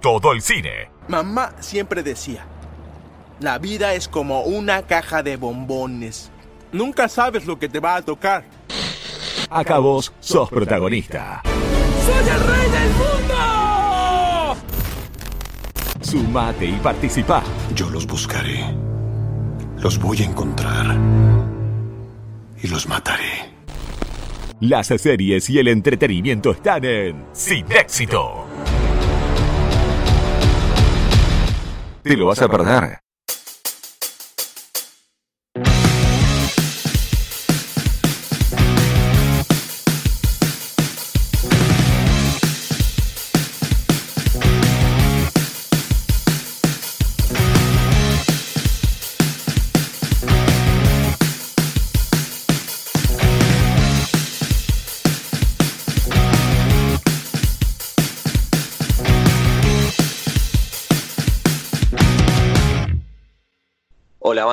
todo el cine. Mamá siempre decía, la vida es como una caja de bombones. Nunca sabes lo que te va a tocar. Acá vos sos protagonista. ¡Soy el rey del mundo! Sumate y participa. Yo los buscaré. Los voy a encontrar. Y los mataré. Las series y el entretenimiento están en Sin Éxito. Te lo vas a perder.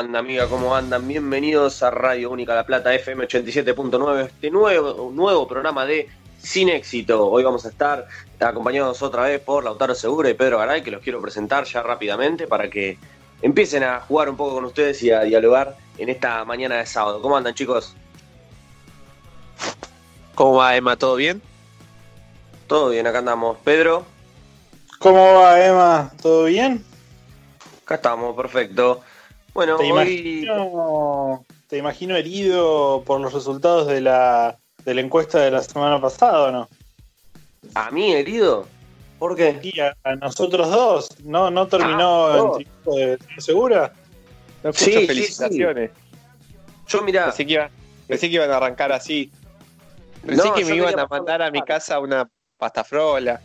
Amiga, ¿cómo andan? Bienvenidos a Radio Única La Plata FM 87.9, este nuevo, nuevo programa de Sin Éxito. Hoy vamos a estar acompañados otra vez por Lautaro Segura y Pedro Garay, que los quiero presentar ya rápidamente para que empiecen a jugar un poco con ustedes y a dialogar en esta mañana de sábado. ¿Cómo andan chicos? ¿Cómo va Emma? ¿Todo bien? Todo bien, acá andamos. Pedro, ¿Cómo va, Emma? ¿Todo bien? acá estamos, perfecto. Bueno, Te hoy... imagino, te imagino herido por los resultados de la, de la encuesta de la semana pasada, ¿o no? ¿A mí herido? ¿Por qué? Y a, a nosotros dos, ¿no? ¿No terminó Ah, triunfo de Segura? No Sí, felicitaciones. Yo mirá, Pensé, que iba- pensé que iban a arrancar así. Pensé No, que me iban a mandar a mi casa una pasta frola.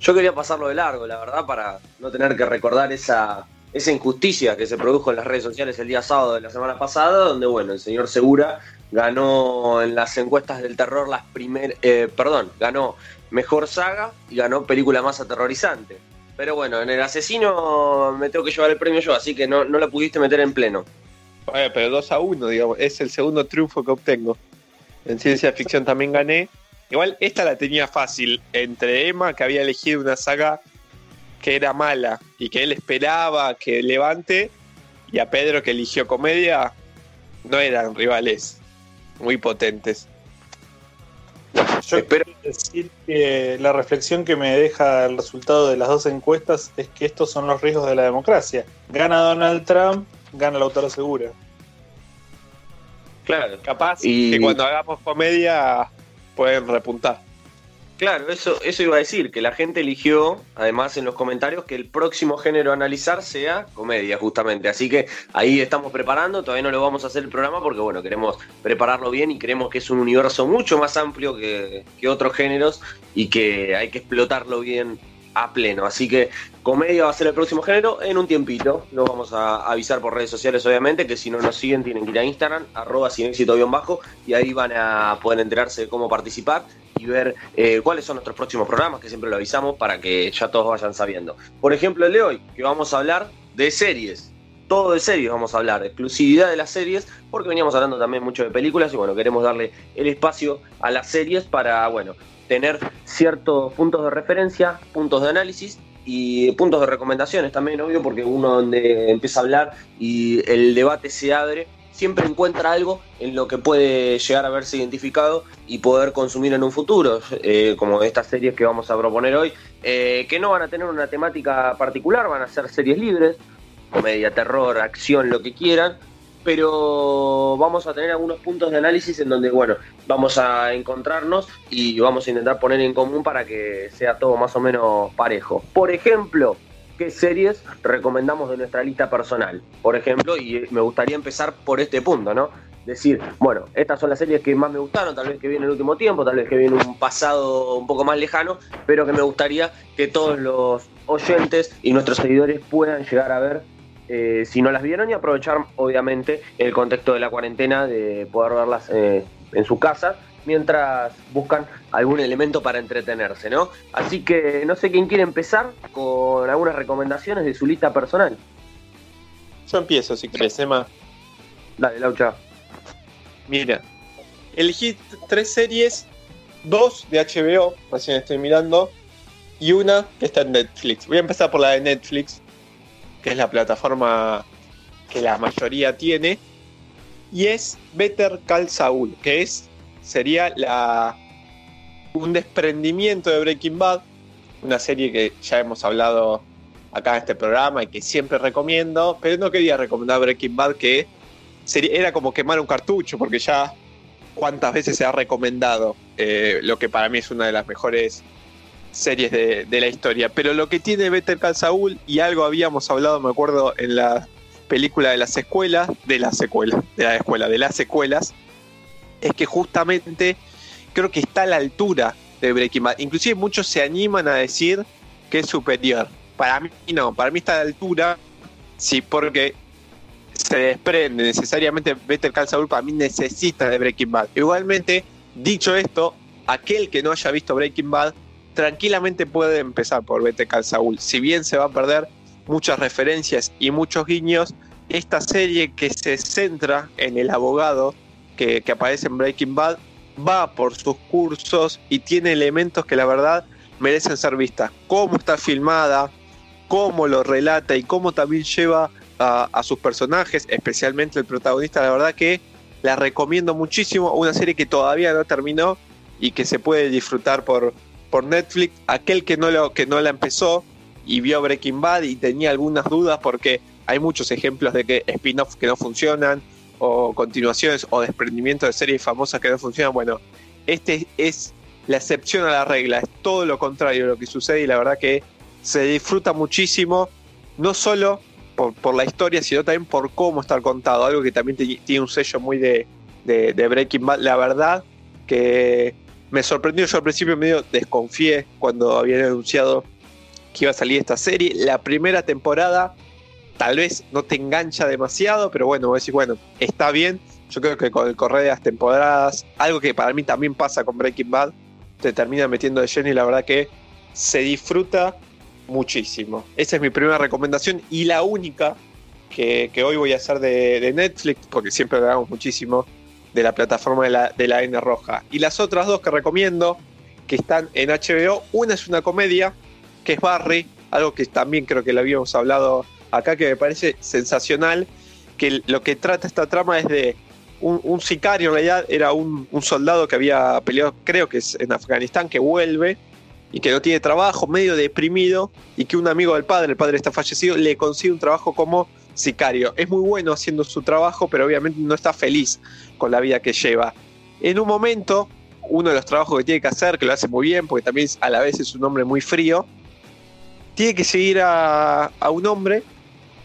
Yo quería pasarlo de largo, la verdad, para no tener que recordar esa, esa injusticia que se produjo en las redes sociales el día sábado de la semana pasada, donde, bueno, el señor Segura ganó en las encuestas del terror las primeras, perdón, ganó mejor saga y ganó película más aterrorizante. Pero bueno, en el asesino me tengo que llevar el premio yo, así que no, no la pudiste meter en pleno. Bueno, pero 2 a 1, digamos. Es el segundo triunfo que obtengo. En ciencia ficción también gané. Igual esta la tenía fácil. Entre Emma, que había elegido una saga que era mala y que él esperaba que levante, y a Pedro, que eligió comedia, no eran rivales muy potentes. Yo Espero- quiero decir que la reflexión que me deja el resultado de las dos encuestas es que estos son los riesgos de la democracia. Gana Donald Trump, gana Lautaro Segura. Claro, Capaz Y- que cuando hagamos comedia pueden repuntar. Claro, eso, eso iba a decir, que la gente eligió, además en los comentarios, que el próximo género a analizar sea comedia, justamente. Así que ahí estamos preparando, todavía no lo vamos a hacer el programa porque, bueno, queremos prepararlo bien y creemos que es un universo mucho más amplio que, que otros géneros y que hay que explotarlo bien a pleno. Así que comedia va a ser el próximo género en un tiempito. Lo vamos a avisar por redes sociales, obviamente, que si no nos siguen tienen que ir a Instagram, arroba sin éxito guion bajo, y ahí van a poder enterarse de cómo participar y ver eh, cuáles son nuestros próximos programas, que siempre lo avisamos para que ya todos vayan sabiendo. Por ejemplo, el de hoy, que vamos a hablar de series. Todo de series vamos a hablar, exclusividad de las series, porque veníamos hablando también mucho de películas y bueno, queremos darle el espacio a las series para, bueno, tener ciertos puntos de referencia, puntos de análisis y puntos de recomendaciones también, obvio, porque uno donde empieza a hablar y el debate se abre, siempre encuentra algo en lo que puede llegar a verse identificado y poder consumir en un futuro, eh, como estas series que vamos a proponer hoy, eh, que no van a tener una temática particular, van a ser series libres, comedia, terror, acción, lo que quieran, pero vamos a tener algunos puntos de análisis en donde, bueno, vamos a encontrarnos y vamos a intentar poner en común para que sea todo más o menos parejo. Por ejemplo, ¿qué series recomendamos de nuestra lista personal? Por ejemplo, y me gustaría empezar por este punto, ¿no? Decir, bueno, estas son las series que más me gustaron, tal vez que viene en el último tiempo, tal vez que viene un pasado un poco más lejano, pero que me gustaría que todos los oyentes y nuestros seguidores puedan llegar a ver eh, si no las vieron y aprovechar obviamente el contexto de la cuarentena de poder verlas eh, en su casa mientras buscan algún elemento para entretenerse, ¿no? Así que no sé quién quiere empezar con algunas recomendaciones de su lista personal. Yo empiezo, si querés, Emma. Dale, Laucha. Mira, elegí tres series, dos de HBO, recién estoy mirando, y una que está en Netflix. Voy a empezar por la de Netflix, es la plataforma que la mayoría tiene, y es Better Call Saul, que es sería la un desprendimiento de Breaking Bad, una serie que ya hemos hablado acá en este programa y que siempre recomiendo, pero no quería recomendar Breaking Bad que era como quemar un cartucho, porque ya cuántas veces se ha recomendado, eh, lo que para mí es una de las mejores series de, la historia. Pero lo que tiene Better Call Saul, y algo habíamos hablado, me acuerdo, en la película de las escuelas, de las secuelas, de la escuela, de las secuelas, es que justamente creo que está a la altura de Breaking Bad. Inclusive muchos se animan a decir que es superior. Para mí no, para mí está a la altura, sí, porque se desprende necesariamente Better Call Saul para mí necesita de Breaking Bad. Igualmente, dicho esto, aquel que no haya visto Breaking Bad tranquilamente puede empezar por Better Call Saul. Si bien se va a perder muchas referencias y muchos guiños, esta serie que se centra en el abogado que, que aparece en Breaking Bad va por sus cursos y tiene elementos que la verdad merecen ser vistas. Cómo está filmada, cómo lo relata y cómo también lleva a, sus personajes, especialmente el protagonista, la verdad que la recomiendo muchísimo, una serie que todavía no terminó y que se puede disfrutar por, por Netflix. Aquel que no, lo, que no la empezó y vio Breaking Bad y tenía algunas dudas porque hay muchos ejemplos de que spin-offs que no funcionan o continuaciones o desprendimiento de series famosas que no funcionan. Bueno, este es la excepción a la regla, es todo lo contrario de lo que sucede y la verdad que se disfruta muchísimo, no solo por, la historia, sino también por cómo está contado. Algo que también tiene un sello muy de, Breaking Bad. La verdad que me sorprendió. Yo al principio medio desconfié cuando habían anunciado que iba a salir esta serie. La primera temporada tal vez no te engancha demasiado, pero bueno, voy a decir, bueno, está bien. Yo creo que con el correr de las temporadas, algo que para mí también pasa con Breaking Bad, te termina metiendo de lleno y la verdad que se disfruta muchísimo. Esa es mi primera recomendación y la única que, hoy voy a hacer de, Netflix, porque siempre hablamos muchísimo de la plataforma de la, de la N Roja. Y las otras dos que recomiendo, que están en HBO, una es una comedia, que es Barry, algo que también creo que lo habíamos hablado acá, que me parece sensacional, que lo que trata esta trama es de un, sicario, en realidad era un, un, soldado que había peleado, creo que es en Afganistán, que vuelve y que no tiene trabajo, medio deprimido, y que un amigo del padre, el padre está fallecido, le consigue un trabajo como sicario. Es muy bueno haciendo su trabajo, pero obviamente no está feliz con la vida que lleva. En un momento, uno de los trabajos que tiene que hacer, que lo hace muy bien, porque también a la vez es un hombre muy frío, tiene que seguir a, a un hombre,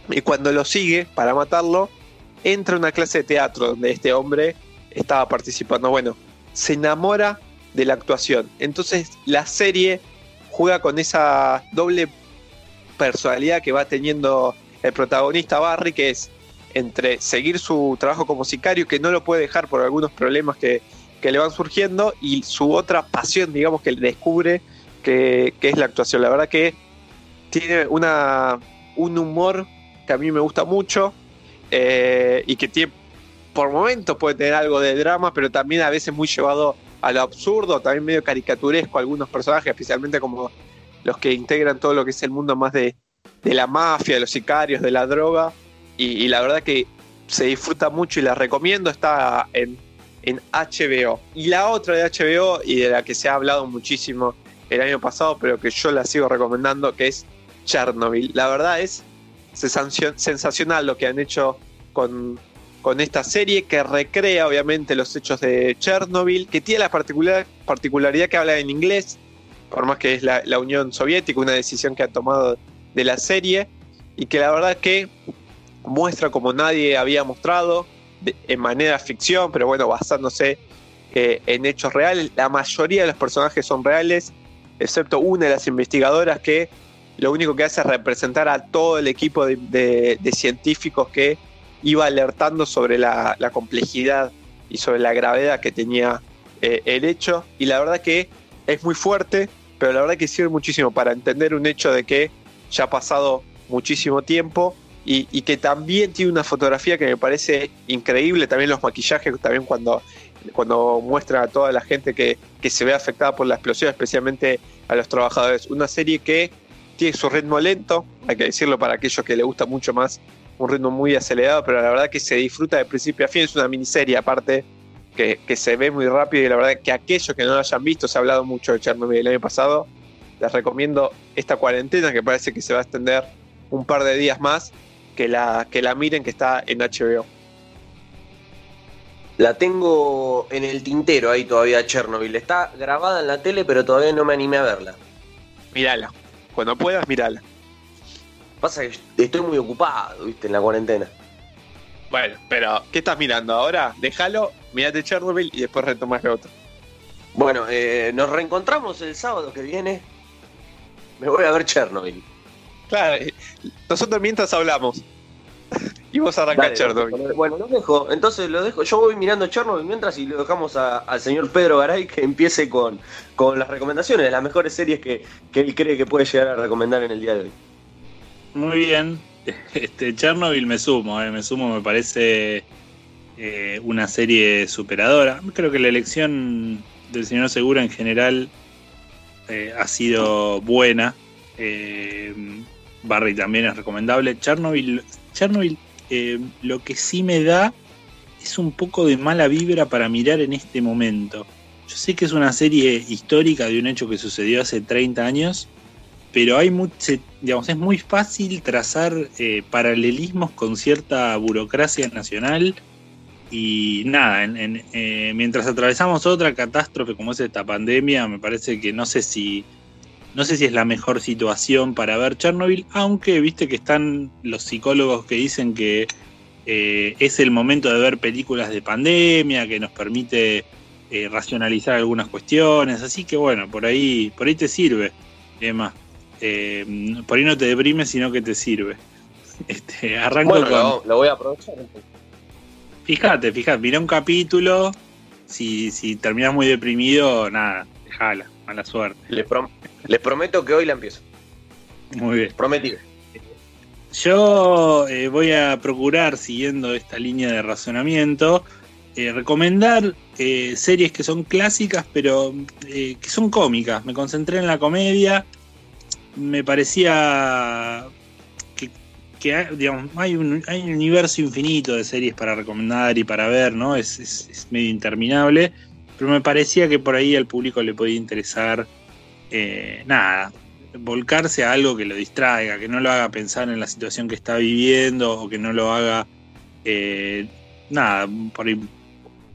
y cuando lo sigue para matarlo, entra a una clase de teatro donde este hombre estaba participando. Bueno, se enamora de la actuación. Entonces la serie juega con esa doble personalidad que va teniendo el protagonista Barry, que es entre seguir su trabajo como sicario, que no lo puede dejar por algunos problemas que, le van surgiendo, y su otra pasión, digamos, que descubre, que, es la actuación. La verdad que tiene una, un humor que a mí me gusta mucho eh, y que tiene, por momentos puede tener algo de drama, pero también a veces muy llevado a lo absurdo, también medio caricaturesco algunos personajes, especialmente como los que integran todo lo que es el mundo más de, la mafia, de los sicarios, de la droga. Y, la verdad que se disfruta mucho y la recomiendo, está en, en HBO. Y la otra de HBO y de la que se ha hablado muchísimo el año pasado, pero que yo la sigo recomendando, que es Chernobyl. La verdad es sensacional lo que han hecho con, con esta serie que recrea obviamente los hechos de Chernobyl, que tiene la particular, particularidad que habla en inglés, por más que es la, Unión Soviética, una decisión que ha tomado de la serie, y que la verdad que muestra como nadie había mostrado, en manera ficción, pero bueno, basándose eh, en hechos reales. La mayoría de los personajes son reales, excepto una de las investigadoras que lo único que hace es representar a todo el equipo de científicos que iba alertando sobre la, complejidad y sobre la gravedad que tenía eh, el hecho. Y la verdad que es muy fuerte, pero la verdad que sirve muchísimo para entender un hecho de que ya ha pasado muchísimo tiempo y, que también tiene una fotografía que me parece increíble, también los maquillajes, también cuando cuando muestra a toda la gente que, que se ve afectada por la explosión, especialmente a los trabajadores. Una serie que tiene su ritmo lento, hay que decirlo para aquellos que le gusta mucho más, un ritmo muy acelerado, pero la verdad que se disfruta de principio a fin, es una miniserie aparte que, que se ve muy rápido y la verdad que aquellos que no lo hayan visto, se ha hablado mucho de Chernobyl el año pasado, les recomiendo esta cuarentena que parece que se va a extender un par de días más, que la, que la miren que está en HBO. La tengo en el tintero ahí todavía Chernobyl. Está grabada en la tele, pero todavía no me animé a verla. Mírala. Cuando puedas, mírala. Pasa que estoy muy ocupado, viste, en la cuarentena. Bueno, pero ¿qué estás mirando ahora? Déjalo, mirate Chernobyl y después retomas lo otro. Bueno, eh, nos reencontramos el sábado que viene. Me voy a ver Chernobyl. Claro, eh, nosotros mientras hablamos. y vos arrancás Dale, Chernobyl. Bueno, lo dejo. Entonces lo dejo. Yo voy mirando Chernobyl mientras y lo dejamos a- al señor Pedro Garay que empiece con, con las recomendaciones de las mejores series que, que él cree que puede llegar a recomendar en el día de hoy. Muy bien. Este, Chernobyl me sumo, eh, me sumo, me parece eh, una serie superadora. Creo que la elección del señor Segura en general eh, ha sido buena. Eh, Barry también es recomendable. Chernobyl, Chernobyl eh, lo que sí me da es un poco de mala vibra para mirar en este momento. Yo sé que es una serie histórica de un hecho que sucedió hace 30 años, pero hay mu- se- digamos, es muy fácil trazar eh, paralelismos con cierta burocracia nacional y nada, en- en, eh, mientras atravesamos otra catástrofe como es esta pandemia, me parece que no sé si no sé si es la mejor situación para ver Chernobyl, aunque viste que están los psicólogos que dicen que eh, es el momento de ver películas de pandemia, que nos permite eh, racionalizar algunas cuestiones, así que bueno, por ahí, por ahí te sirve, Emma. Eh, por ahí no te deprimes, sino que te sirve. Este, arranco Bueno, con. lo, lo voy a aprovechar. Fíjate, fíjate, mira un capítulo. Si, si terminas muy deprimido, nada, déjala, mala suerte. Les, prom- les prometo que hoy la empiezo. Muy bien. Prometido. Yo eh, voy a procurar, siguiendo esta línea de razonamiento, eh, recomendar eh, series que son clásicas, pero que son cómicas. Me concentré en la comedia. Me parecía que hay, un, hay un universo infinito de series para recomendar y para ver, ¿no? Es, es- medio interminable. Pero me parecía que por ahí al público le podía interesar eh, nada, volcarse a algo que lo distraiga, que no lo haga pensar en la situación que está viviendo o que no lo haga, eh, nada,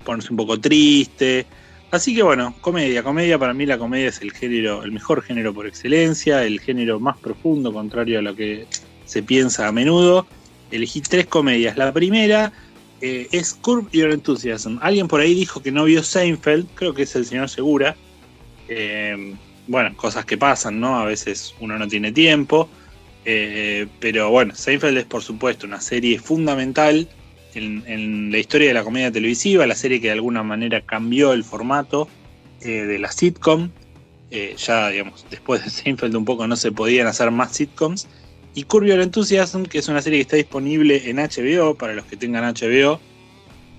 ponerse un poco triste. Así que bueno, comedia, comedia, para mí la comedia es el género, el mejor género por excelencia, el género más profundo, contrario a lo que se piensa a menudo. Elegí tres comedias. La primera eh, es Curb Your Enthusiasm. Alguien por ahí dijo que no vio Seinfeld, creo que es el señor Segura. Eh, bueno, cosas que pasan, ¿no? A veces uno no tiene tiempo. Eh, pero bueno, Seinfeld es por supuesto una serie fundamental en, en la historia de la comedia televisiva, la serie que de alguna manera cambió el formato de la sitcom. Ya, digamos, después de Seinfeld un poco no se podían hacer más sitcoms. Y Curb Your Enthusiasm, que es una serie que está disponible en HBO, para los que tengan HBO,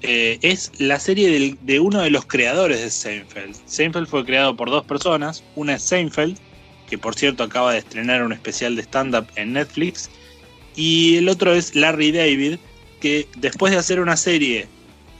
eh, es la serie de uno de los creadores de Seinfeld. Seinfeld fue creado por dos personas. Una es Seinfeld, que por cierto acaba de estrenar un especial de stand-up en Netflix. Y el otro es Larry David, que después de hacer una serie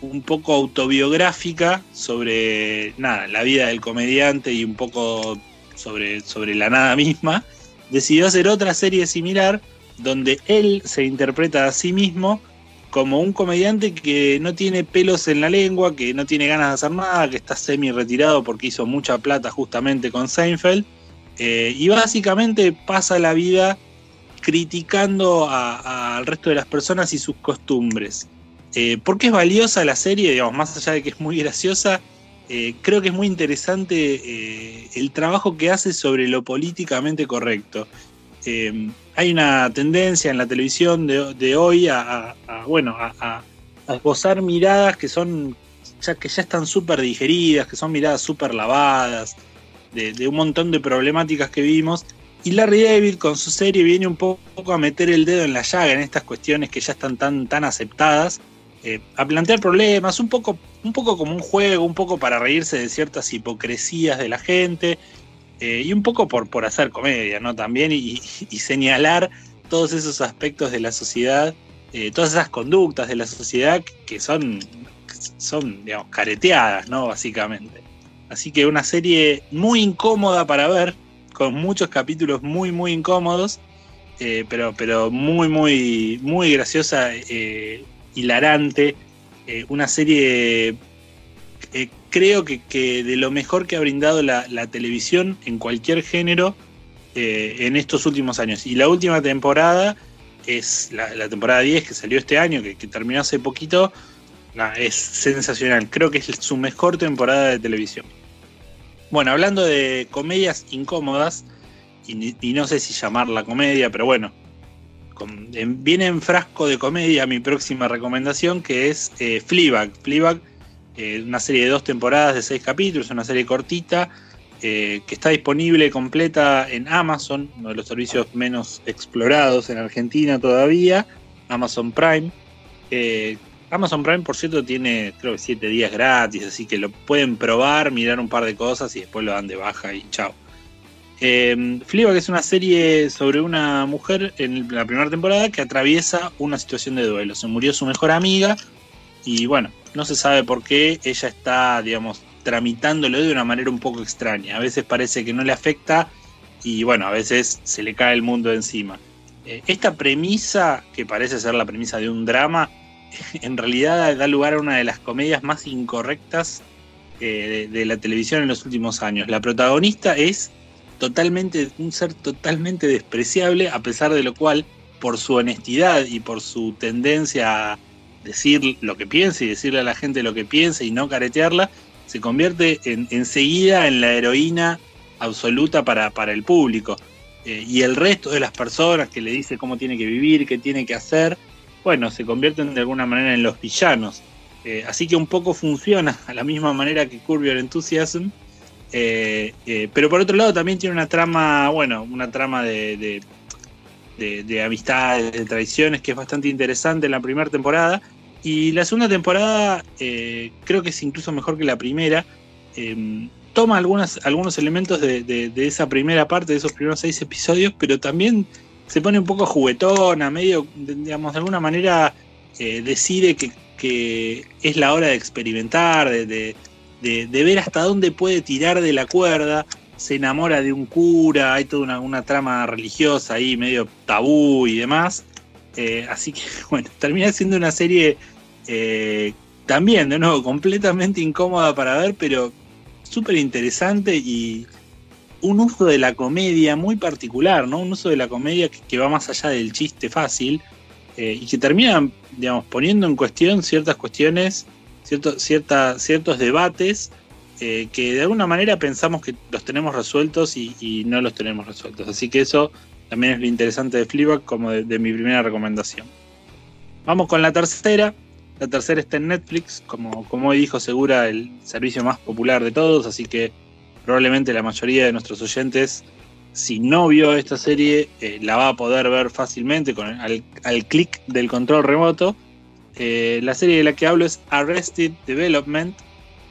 un poco autobiográfica sobre nada, la vida del comediante y un poco sobre, sobre la nada misma, decidió hacer otra serie similar donde él se interpreta a sí mismo como un comediante que no tiene pelos en la lengua, que no tiene ganas de hacer nada, que está semi retirado porque hizo mucha plata justamente con Seinfeld, eh, y básicamente pasa la vida criticando al resto de las personas y sus costumbres. Eh, ¿Por qué es valiosa la serie? Digamos, más allá de que es muy graciosa, eh, creo que es muy interesante eh, el trabajo que hace sobre lo políticamente correcto. Eh, hay una tendencia en la televisión de, hoy a, a- a, bueno, a- a esbozar miradas que son ya que ya están súper digeridas, que son miradas súper lavadas, de, de un montón de problemáticas que vimos. Y Larry David con su serie viene un poco a meter el dedo en la llaga en estas cuestiones que ya están tan, tan aceptadas eh, a plantear problemas, un poco, un poco como un juego, un poco para reírse de ciertas hipocresías de la gente eh, y un poco por, por hacer comedia, ¿no? También y, señalar todos esos aspectos de la sociedad, eh, todas esas conductas de la sociedad que son, son, digamos, careteadas, ¿no? Básicamente. Así que una serie muy incómoda para ver, con muchos capítulos muy, muy incómodos, pero, pero muy, muy, muy graciosa hilarante, eh, una serie eh, creo que, de lo mejor que ha brindado la, televisión en cualquier género eh, en estos últimos años. Y la última temporada es la, temporada 10 que salió este año, que, terminó hace poquito, es sensacional. Creo que es su mejor temporada de televisión. Bueno, hablando de comedias incómodas, y no sé si llamarla comedia, pero bueno, viene en frasco de comedia mi próxima recomendación, que es eh, Fleabag. Eh, una serie de dos temporadas de seis capítulos, una serie cortita, eh, que está disponible completa en Amazon, uno de los servicios menos explorados en Argentina todavía, Amazon Prime. Amazon Prime, por cierto, tiene creo que siete días gratis, así que lo pueden probar, mirar un par de cosas y después lo dan de baja y chao. Eh, que es una serie sobre una mujer en la primera temporada que atraviesa una situación de duelo. Se murió su mejor amiga y bueno, no se sabe por qué ella está, digamos, tramitándolo de una manera un poco extraña. A veces parece que no le afecta y bueno, a veces se le cae el mundo encima. Eh, esta premisa, que parece ser la premisa de un drama, en realidad da lugar a una de las comedias más incorrectas eh, de la televisión en los últimos años. La protagonista es totalmente, un ser totalmente despreciable, a pesar de lo cual, por su honestidad y por su tendencia a decir lo que piensa y decirle a la gente lo que piensa y no caretearla, se convierte en, enseguida en la heroína absoluta para, para el público. Eh, y el resto de las personas que le dice cómo tiene que vivir, qué tiene que hacer, bueno, se convierten de alguna manera en los villanos. Eh, así que un poco funciona a la misma manera que Curb Your Enthusiasm, eh, eh, pero por otro lado también tiene una trama, bueno, una trama de, de, amistades, de traiciones que es bastante interesante en la primera temporada. Y la segunda temporada eh, creo que es incluso mejor que la primera. Em, toma algunas, algunos elementos de, esa primera parte, de esos primeros seis episodios, pero también se pone un poco juguetona, medio, digamos, de alguna manera decide que, que, es la hora de experimentar, de, de, ver hasta dónde puede tirar de la cuerda, se enamora de un cura, hay toda una, trama religiosa ahí, medio tabú y demás. Eh, así que, bueno, termina siendo una serie eh, también, de nuevo, completamente incómoda para ver, pero súper interesante y un uso de la comedia muy particular, ¿no? Un uso de la comedia que, va más allá del chiste fácil eh, y que termina, digamos, poniendo en cuestión ciertas cuestiones ciertos debates eh, que de alguna manera pensamos que los tenemos resueltos y, no los tenemos resueltos. Así que eso también es lo interesante de Fleabag como de, mi primera recomendación. Vamos con la tercera. La tercera está en Netflix, como, como hoy dijo Segura, el servicio más popular de todos, así que probablemente la mayoría de nuestros oyentes, si no vio esta serie, eh, la va a poder ver fácilmente con al clic del control remoto eh, la serie de la que hablo es Arrested Development.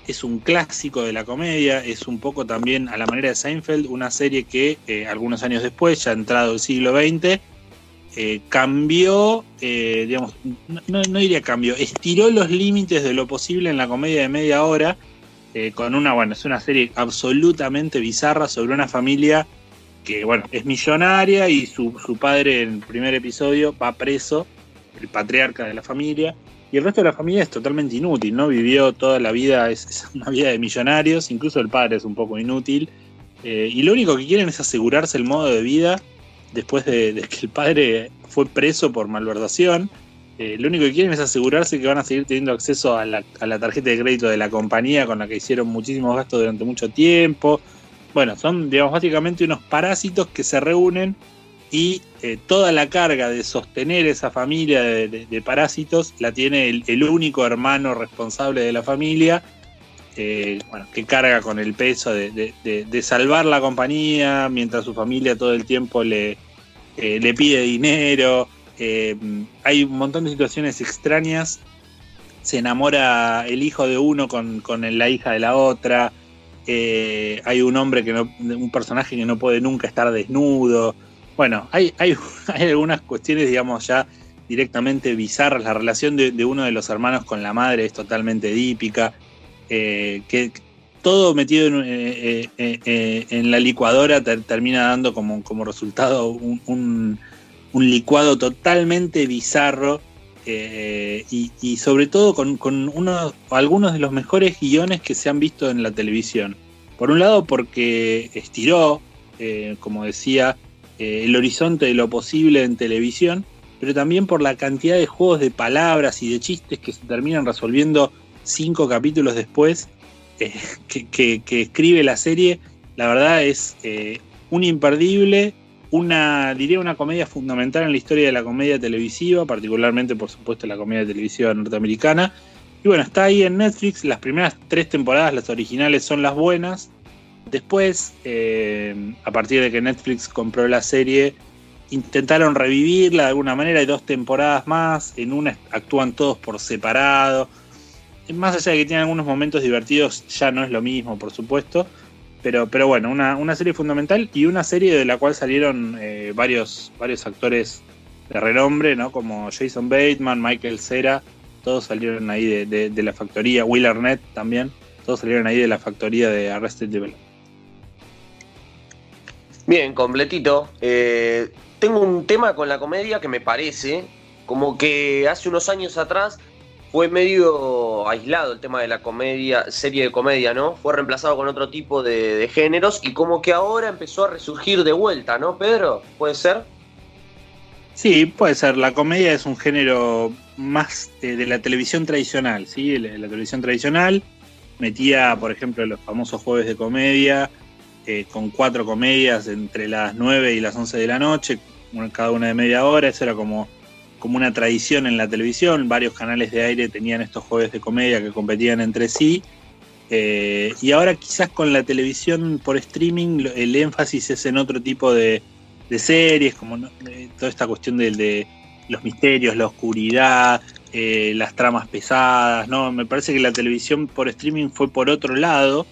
Es un clásico de la comedia, es un poco también a la manera de Seinfeld, una serie que eh, algunos años después, ya entrado el siglo XX, eh, cambió, digamos, no, diría cambió, estiró los límites de lo posible en la comedia de media hora, con una, bueno, es una serie absolutamente bizarra sobre una familia que, bueno, es millonaria y su, su padre en el primer episodio va preso el patriarca de la familia, y el resto de la familia es totalmente inútil, ¿no? Vivió toda la vida, es, una vida de millonarios, incluso el padre es un poco inútil, eh, y lo único que quieren es asegurarse el modo de vida después de, que el padre fue preso por malversación. Eh, lo único que quieren es asegurarse que van a seguir teniendo acceso a la, a la tarjeta de crédito de la compañía con la que hicieron muchísimos gastos durante mucho tiempo. Bueno, son, digamos, básicamente unos parásitos que se reúnen y eh, toda la carga de sostener esa familia de, parásitos la tiene el, único hermano responsable de la familia, eh, que carga con el peso de, salvar la compañía mientras su familia todo el tiempo le, eh, le pide dinero. hay un montón de situaciones extrañas se enamora el hijo de uno con, la hija de la otra. Hay un hombre que no, un personaje que no puede nunca estar desnudo. Bueno, hay, hay, algunas cuestiones, digamos, ya directamente bizarras. La relación de, uno de los hermanos con la madre es totalmente dípica. Eh, que todo metido en, eh, en la licuadora termina dando como, como resultado un, un licuado totalmente bizarro eh, y, sobre todo con, uno, algunos de los mejores guiones que se han visto en la televisión. Por un lado porque estiró, eh, como decía, eh, el horizonte de lo posible en televisión, pero también por la cantidad de juegos de palabras y de chistes que se terminan resolviendo cinco capítulos después que, que, escribe la serie. La verdad es un imperdible una, diría una comedia fundamental en la historia de la comedia televisiva, particularmente por supuesto la comedia televisiva norteamericana. Y bueno, está ahí en Netflix, las primeras tres temporadas, las originales, son las buenas. Después, eh, a partir de que Netflix compró la serie, intentaron revivirla de alguna manera, hay dos temporadas más, en una actúan todos por separado. Más allá de que tienen algunos momentos divertidos, ya no es lo mismo, por supuesto. Pero, pero bueno, una, serie fundamental y una serie de la cual salieron eh, varios, varios actores de renombre, ¿no? Como Jason Bateman, Michael Cera, todos salieron ahí de, la factoría, Will Arnett también, todos salieron ahí de la factoría de Arrested Development. Bien, completito. Eh, tengo un tema con la comedia que me parece como que hace unos años atrás fue medio aislado el tema de la comedia, serie de comedia, ¿no? Fue reemplazado con otro tipo de, géneros y como que ahora empezó a resurgir de vuelta, ¿no, Pedro? ¿Puede ser? Sí, puede ser. La comedia es un género más de, la televisión tradicional, ¿sí? La, televisión tradicional metía, por ejemplo, los famosos jueves de comedia, con cuatro comedias entre las 9 y las 11 de la noche, cada una de media hora, eso era como como una tradición en la televisión, varios canales de aire tenían estos jueves de comedia que competían entre sí, eh, y ahora quizás con la televisión por streaming el énfasis es en otro tipo de, series, como eh, toda esta cuestión de, los misterios, la oscuridad, eh, las tramas pesadas, ¿no? Me parece que la televisión por streaming fue por otro lado.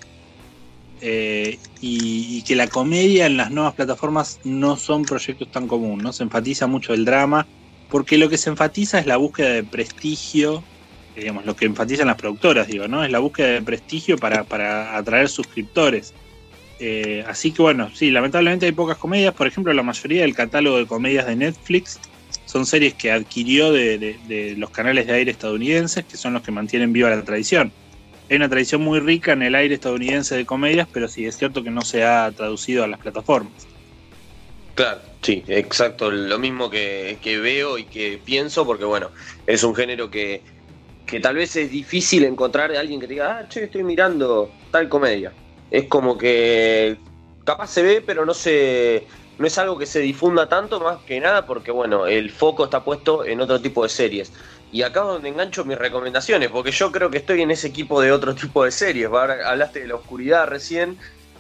Y, y, que la comedia en las nuevas plataformas no son proyectos tan comunes, ¿no? Se enfatiza mucho el drama porque lo que se enfatiza es la búsqueda de prestigio, digamos, lo que enfatizan las productoras, digo, ¿no? Es la búsqueda de prestigio para, atraer suscriptores. Eh, así que bueno, sí, lamentablemente hay pocas comedias. Por ejemplo, la mayoría del catálogo de comedias de Netflix son series que adquirió de, los canales de aire estadounidenses, que son los que mantienen viva la tradición. Hay una tradición muy rica en el aire estadounidense de comedias, pero sí es cierto que no se ha traducido a las plataformas. Claro, sí, exacto, lo mismo que, veo y que pienso, porque bueno, es un género que, tal vez es difícil encontrar a alguien que diga, ah, che, estoy mirando tal comedia. Es como que capaz se ve, pero no se, no es algo que se difunda tanto más que nada porque bueno, el foco está puesto en otro tipo de series. Y acá es donde engancho mis recomendaciones, porque yo creo que estoy en ese equipo de otro tipo de series. hablaste de la oscuridad recién,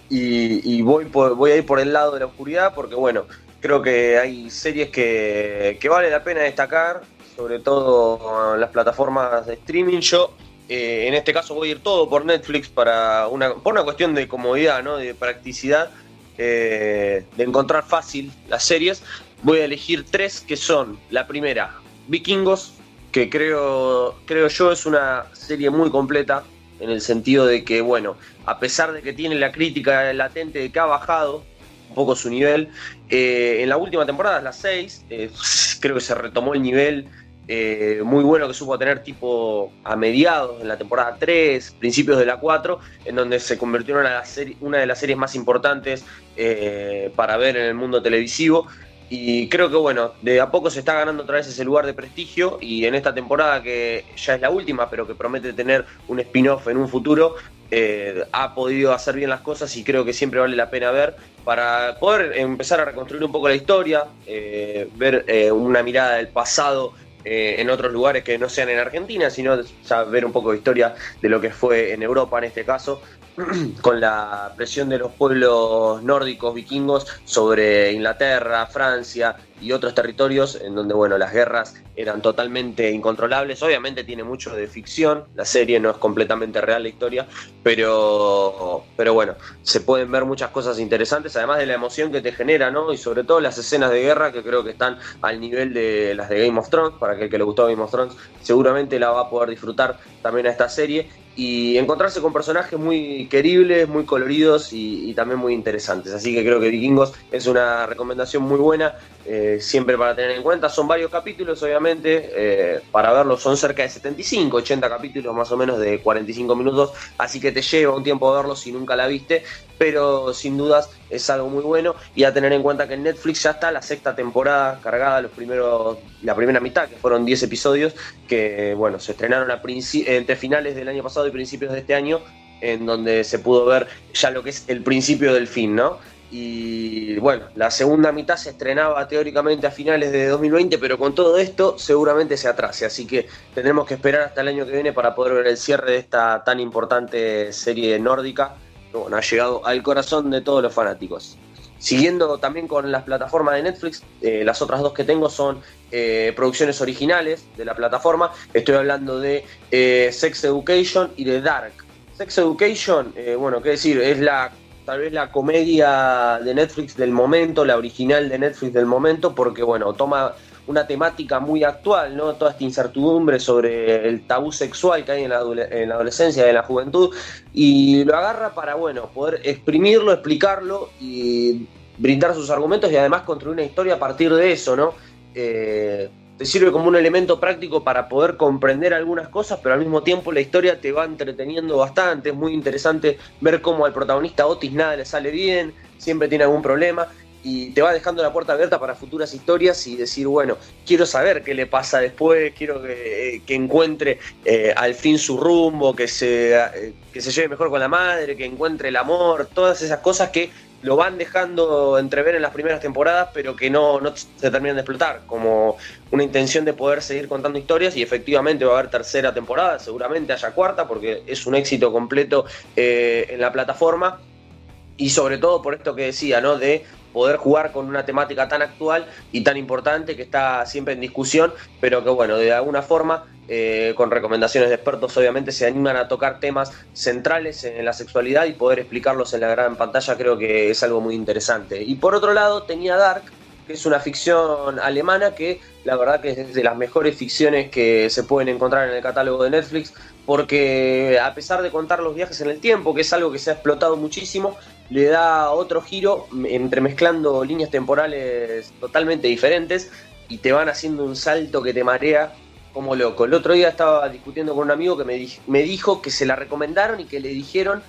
y, voy, voy a ir por el lado de la oscuridad porque, bueno, creo que hay series que, vale la pena destacar, sobre todo las plataformas de streaming. Yo, eh, en este caso, voy a ir todo por Netflix para una, por una cuestión de comodidad, ¿no? de practicidad, eh, de encontrar fácil las series. Voy a elegir tres que son, la primera, Vikingos, que creo, creo yo es una serie muy completa, en el sentido de que, bueno, a pesar de que tiene la crítica latente de que ha bajado un poco su nivel, eh, en la última temporada, las 6, eh, creo que se retomó el nivel eh, muy bueno que supo tener tipo a mediados en la temporada 3, principios de la 4, en donde se convirtió en una de las series más importantes para ver en el mundo televisivo. Y creo que bueno, de a poco se está ganando otra vez ese lugar de prestigio y en esta temporada que ya es la última, pero que promete tener un spin-off en un futuro, eh, ha podido hacer bien las cosas y creo que siempre vale la pena ver para poder empezar a reconstruir un poco la historia, eh, ver eh, una mirada del pasado en otros lugares que no sean en Argentina, sino ver un poco de historia de lo que fue en Europa en este caso. con la presión de los pueblos nórdicos vikingos sobre Inglaterra, Francia y otros territorios en donde bueno, las guerras eran totalmente incontrolables. Obviamente tiene mucho de ficción, la serie no es completamente real la historia, pero, pero bueno, se pueden ver muchas cosas interesantes, además de la emoción que te genera, ¿no? Y sobre todo las escenas de guerra que creo que están al nivel de las de Game of Thrones, para aquel que le gustó Game of Thrones, seguramente la va a poder disfrutar también a esta serie y encontrarse con personajes muy queribles, muy coloridos y, también muy interesantes. Así que creo que Vikingos es una recomendación muy buena, eh, siempre para tener en cuenta. Son varios capítulos, obviamente, eh, para verlos son cerca de 75, 80 capítulos más o menos de 45 minutos, así que te lleva un tiempo verlos si nunca la viste, pero sin dudas es algo muy bueno y a tener en cuenta que en Netflix ya está la sexta temporada cargada, los primeros, la primera mitad, que fueron 10 episodios, que bueno, se estrenaron a entre finales del año pasado y principios de este año, en donde se pudo ver ya lo que es el principio del fin, ¿no? Y bueno, la segunda mitad se estrenaba teóricamente a finales de 2020, pero con todo esto seguramente se atrase, así que tendremos que esperar hasta el año que viene para poder ver el cierre de esta tan importante serie nórdica bueno, ha llegado al corazón de todos los fanáticos. Siguiendo también con las plataformas de Netflix, eh, las otras dos que tengo son eh, producciones originales de la plataforma. Estoy hablando de eh, Sex Education y de Dark. Sex Education, bueno, qué decir, es la tal vez la comedia de Netflix del momento, la original de Netflix del momento, porque bueno, toma una temática muy actual, ¿no? Toda esta incertidumbre sobre el tabú sexual que hay en la, adolescencia y en la juventud, y lo agarra para, bueno, poder exprimirlo, explicarlo y brindar sus argumentos y además construir una historia a partir de eso, ¿no? Eh, te sirve como un elemento práctico para poder comprender algunas cosas, pero al mismo tiempo la historia te va entreteniendo bastante, es muy interesante ver cómo al protagonista Otis nada le sale bien, siempre tiene algún problema, y te va dejando la puerta abierta para futuras historias y decir, bueno, quiero saber qué le pasa después, quiero que, encuentre eh, al fin su rumbo, que se, eh, que se lleve mejor con la madre, que encuentre el amor, todas esas cosas que lo van dejando entrever en las primeras temporadas, pero que no, no se terminan de explotar, como una intención de poder seguir contando historias y efectivamente va a haber tercera temporada, seguramente haya cuarta, porque es un éxito completo eh, en la plataforma y sobre todo por esto que decía, ¿no? De poder jugar con una temática tan actual y tan importante que está siempre en discusión, pero que bueno, de alguna forma, eh, con recomendaciones de expertos, obviamente se animan a tocar temas centrales en la sexualidad y poder explicarlos en la gran pantalla creo que es algo muy interesante. Y por otro lado tenía Dark, que es una ficción alemana que la verdad que es de las mejores ficciones que se pueden encontrar en el catálogo de Netflix, porque a pesar de contar los viajes en el tiempo, que es algo que se ha explotado muchísimo, le da otro giro entremezclando líneas temporales totalmente diferentes y te van haciendo un salto que te marea como loco. El otro día estaba discutiendo con un amigo que me, me dijo que se la recomendaron y que le dijeron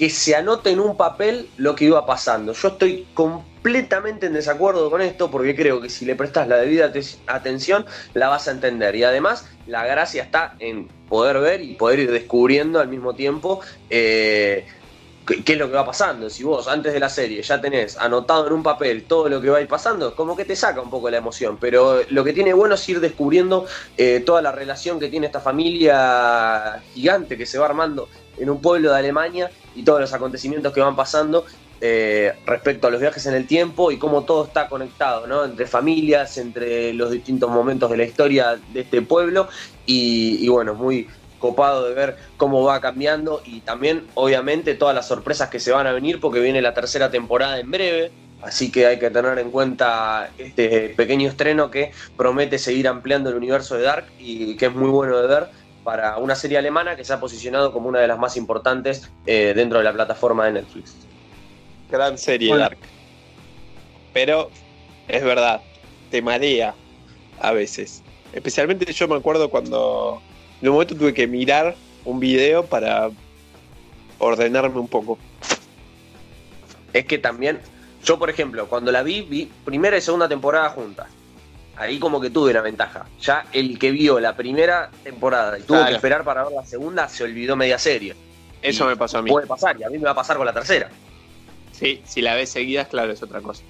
que se anote en un papel lo que iba pasando. Yo estoy completamente en desacuerdo con esto porque creo que si le prestas la debida atención la vas a entender. Y además la gracia está en poder ver y poder ir descubriendo al mismo tiempo. Eh, qué es lo que va pasando. Si vos antes de la serie ya tenés anotado en un papel todo lo que va a ir pasando, como que te saca un poco la emoción. Pero lo que tiene bueno es ir descubriendo eh, toda la relación que tiene esta familia gigante que se va armando en un pueblo de Alemania y todos los acontecimientos que van pasando. Eh, respecto a los viajes en el tiempo y cómo todo está conectado, ¿no? Entre familias, entre los distintos momentos de la historia de este pueblo y, y bueno, muy, copado de ver cómo va cambiando y también obviamente todas las sorpresas que se van a venir porque viene la tercera temporada en breve. Así que hay que tener en cuenta este pequeño estreno que promete seguir ampliando el universo de Dark y que es muy bueno de ver para una serie alemana que se ha posicionado como una de las más importantes eh, dentro de la plataforma de Netflix. Gran serie Dark. Pero es verdad, te marea a veces. Especialmente yo me acuerdo cuando en un momento tuve que mirar un video para ordenarme un poco. Es que también, yo por ejemplo, cuando la vi, vi primera y segunda temporada juntas. Ahí como que tuve la ventaja. Ya el que vio la primera temporada y tuvo que esperar para ver la segunda, se olvidó media serie. Eso me pasó a mí. Puede pasar, y a mí me va a pasar con la tercera. Sí, si la ves seguidas, claro, es otra cosa.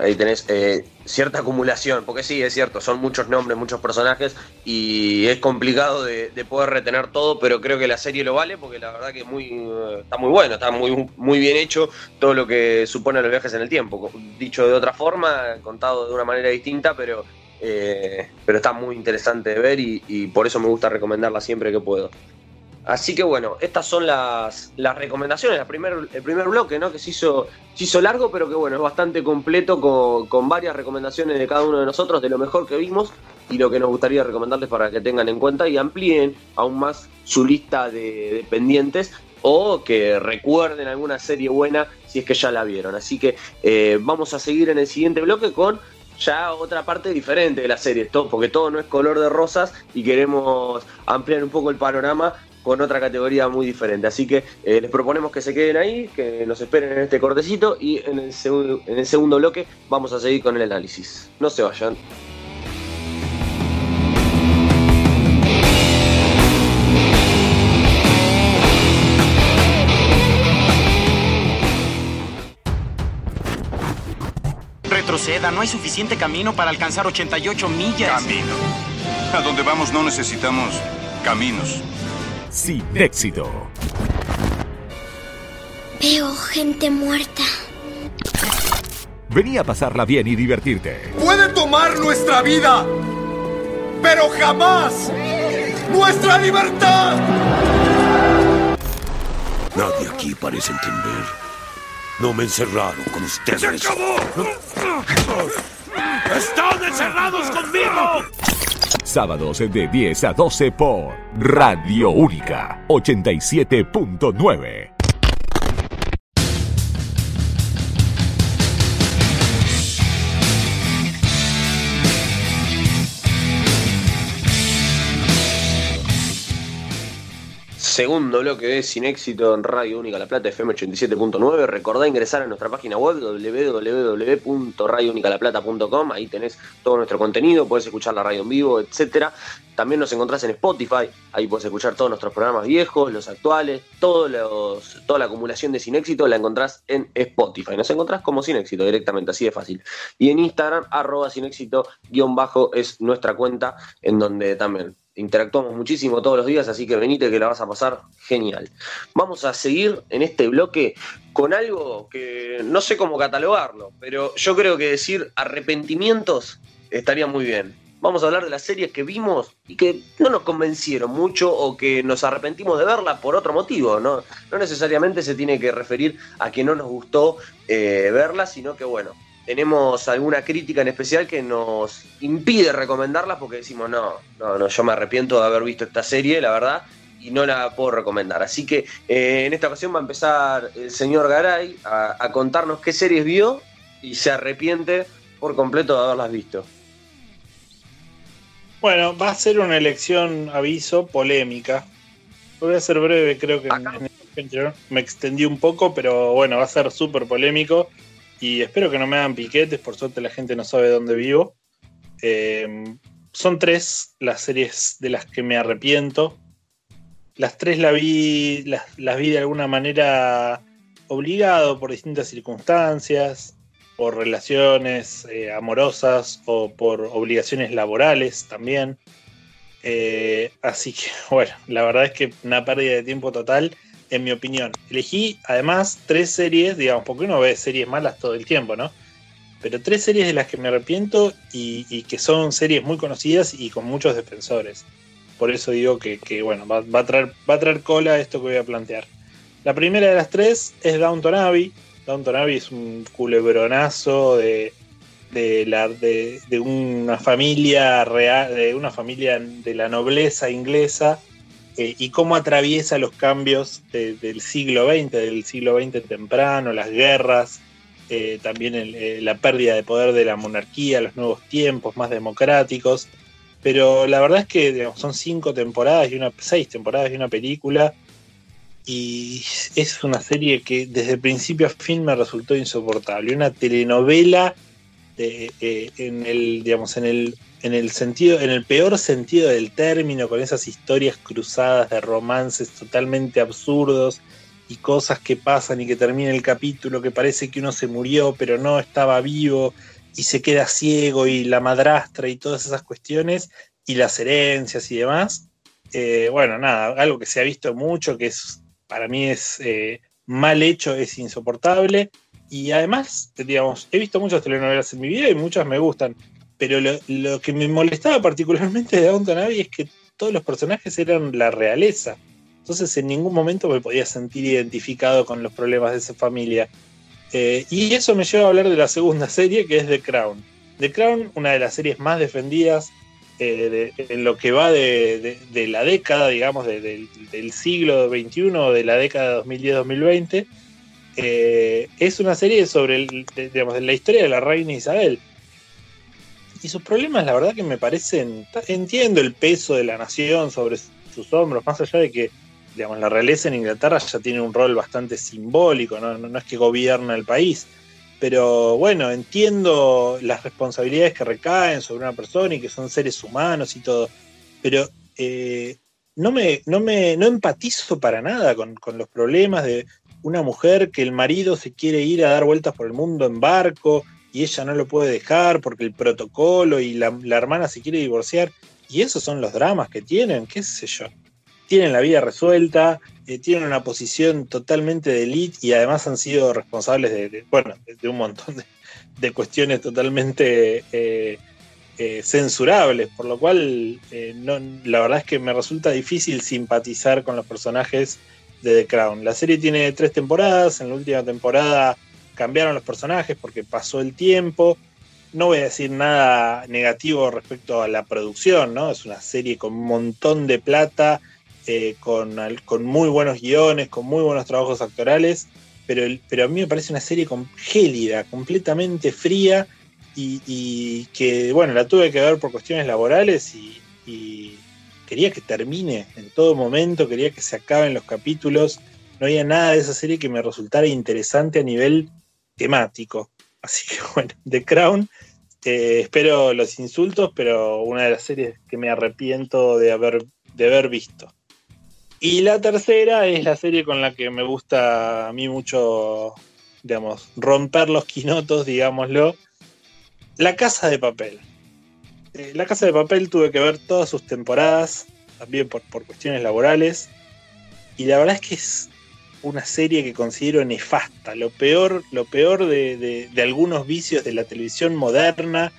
Ahí tenés eh, cierta acumulación, porque sí, es cierto, son muchos nombres, muchos personajes y es complicado de, de poder retener todo, pero creo que la serie lo vale porque la verdad que eh, está muy bueno, está muy, muy bien hecho todo lo que supone los viajes en el tiempo. Dicho de otra forma, contado de una manera distinta, pero, eh, pero está muy interesante de ver y por eso me gusta recomendarla siempre que puedo. Así que bueno, estas son las, las recomendaciones, la primer, el primer bloque, ¿no? Que se hizo, se hizo largo, pero que bueno, es bastante completo con, con, varias recomendaciones de cada uno de nosotros, de lo mejor que vimos y lo que nos gustaría recomendarles para que tengan en cuenta y amplíen aún más su lista de, pendientes o que recuerden alguna serie buena si es que ya la vieron. Así que eh, vamos a seguir en el siguiente bloque con ya otra parte diferente de la serie, porque todo no es color de rosas y queremos ampliar un poco el panorama con otra categoría muy diferente. Así que eh, les proponemos que se queden ahí, que nos esperen en este cortecito y en el, en el segundo bloque vamos a seguir con el análisis. No se vayan. Retroceda, no hay suficiente camino para alcanzar 88 millas. Camino. A donde vamos no necesitamos caminos sin éxito. Veo gente muerta. Venía a pasarla bien y divertirte. Puede tomar nuestra vida, pero jamás nuestra libertad. Nadie aquí parece entender. No me encerraron con ustedes. ¡Se acabó! ¡Están encerrados conmigo! Sábados de 10 a 12 por Radio Única 87.9. Segundo bloque de Sin Éxito en Radio Única La Plata FM 87.9. Recordá ingresar a nuestra página web www.radiounicalaplata.com. Ahí tenés todo nuestro contenido, podés escuchar la radio en vivo, etcétera. También nos encontrás en Spotify, ahí podés escuchar todos nuestros programas viejos, los actuales, todos los, toda la acumulación de Sin Éxito la encontrás en Spotify. Nos encontrás como Sin Éxito directamente, así de fácil. Y en Instagram, arroba Sin Éxito, guion bajo, es nuestra cuenta en donde también interactuamos muchísimo todos los días, así que venite que la vas a pasar genial. Vamos a seguir en este bloque con algo que no sé cómo catalogarlo, pero yo creo que decir arrepentimientos estaría muy bien. Vamos a hablar de las series que vimos y que no nos convencieron mucho o que nos arrepentimos de verla por otro motivo. No, no necesariamente se tiene que referir a que no nos gustó eh, verla, sino que bueno, tenemos alguna crítica en especial que nos impide recomendarla porque decimos, no, no, no, yo me arrepiento de haber visto esta serie, la verdad, y no la puedo recomendar. Así que eh, en esta ocasión va a empezar el señor Garay a, a, contarnos qué series vio y se arrepiente por completo de haberlas visto. Bueno, va a ser una elección, aviso, polémica. Voy a ser breve, creo que me extendí un poco, pero bueno, va a ser súper polémico y espero que no me hagan piquetes, por suerte la gente no sabe dónde vivo. Eh, son tres las series de las que me arrepiento. Las tres la vi, las, vi de alguna manera obligado por distintas circunstancias, por relaciones eh, amorosas o por obligaciones laborales también. Eh, así que, bueno, la verdad es que una pérdida de tiempo total en mi opinión. Elegí además tres series, digamos, porque uno ve series malas todo el tiempo, ¿no? Pero tres series de las que me arrepiento y, que son series muy conocidas y con muchos defensores. Por eso digo que, bueno, va, a traer, va a cola esto que voy a plantear. La primera de las tres es Downton Abbey. Downton Abbey es un culebronazo de, de una familia real, de una familia de la nobleza inglesa eh, y cómo atraviesa los cambios de, del siglo XX, del siglo XX temprano, las guerras, eh, también eh, la pérdida de poder de la monarquía, los nuevos tiempos más democráticos. Pero la verdad es que son cinco temporadas y una, seis temporadas y una película. Y es una serie que desde principio a fin me resultó insoportable. Una telenovela en el, digamos, en el en el sentido, en el peor sentido del término, con esas historias cruzadas de romances totalmente absurdos y cosas que pasan y que termina el capítulo que parece que uno se murió pero no estaba vivo y se queda ciego y la madrastra y todas esas cuestiones y las herencias y demás. Eh, bueno, nada, algo que se ha visto mucho, que es para mí es eh, mal hecho, es insoportable. Y además, digamos, he visto muchas telenovelas en mi vida y muchas me gustan. Pero lo, que me molestaba particularmente de Downton Abbey es que todos los personajes eran la realeza. Entonces en ningún momento me podía sentir identificado con los problemas de esa familia. Eh, y eso me lleva a hablar de la segunda serie, que es The Crown. The Crown, una de las series más defendidas eh, en lo que va de, la década, digamos, del siglo XXI, de la década 2010-2020, eh, es una serie sobre la historia de la reina Isabel. Y sus problemas, la verdad que me parecen, entiendo el peso de la nación sobre sus hombros, más allá de que digamos, la realeza en Inglaterra ya tiene un rol bastante simbólico, no, no, es que gobierna el país, pero bueno, entiendo las responsabilidades que recaen sobre una persona y que son seres humanos y todo, pero eh, no, me, no, me, no empatizo para nada con, los problemas de una mujer que el marido se quiere ir a dar vueltas por el mundo en barco y ella no lo puede dejar porque el protocolo y la, la hermana se quiere divorciar. Y esos son los dramas que tienen, qué sé yo tienen la vida resuelta, eh, tienen una posición totalmente de elite y además han sido responsables de, bueno, de un montón de, cuestiones totalmente eh, eh, censurables, por lo cual la verdad es que me resulta difícil simpatizar con los personajes de The Crown. La serie tiene tres temporadas, en la última temporada cambiaron los personajes porque pasó el tiempo. No voy a decir nada negativo respecto a la producción, ¿no? Es una serie con un montón de plata, eh, con, con, muy buenos guiones, con muy buenos trabajos actorales, pero, pero a mí me parece una serie gélida, completamente fría y, que, bueno, la tuve que ver por cuestiones laborales y, quería que termine en todo momento, quería que se acaben los capítulos, no había nada de esa serie que me resultara interesante a nivel temático. Así que bueno, The Crown, eh, espero los insultos, pero una de las series que me arrepiento de haber, de haber visto. Y la tercera es la serie con la que me gusta a mí mucho, digamos, romper los quinotos, digámoslo. La Casa de Papel. Eh, la Casa de Papel tuve que ver todas sus temporadas, también por, cuestiones laborales. Y la verdad es que es una serie que considero nefasta. Lo peor, lo peor de, algunos vicios de la televisión moderna,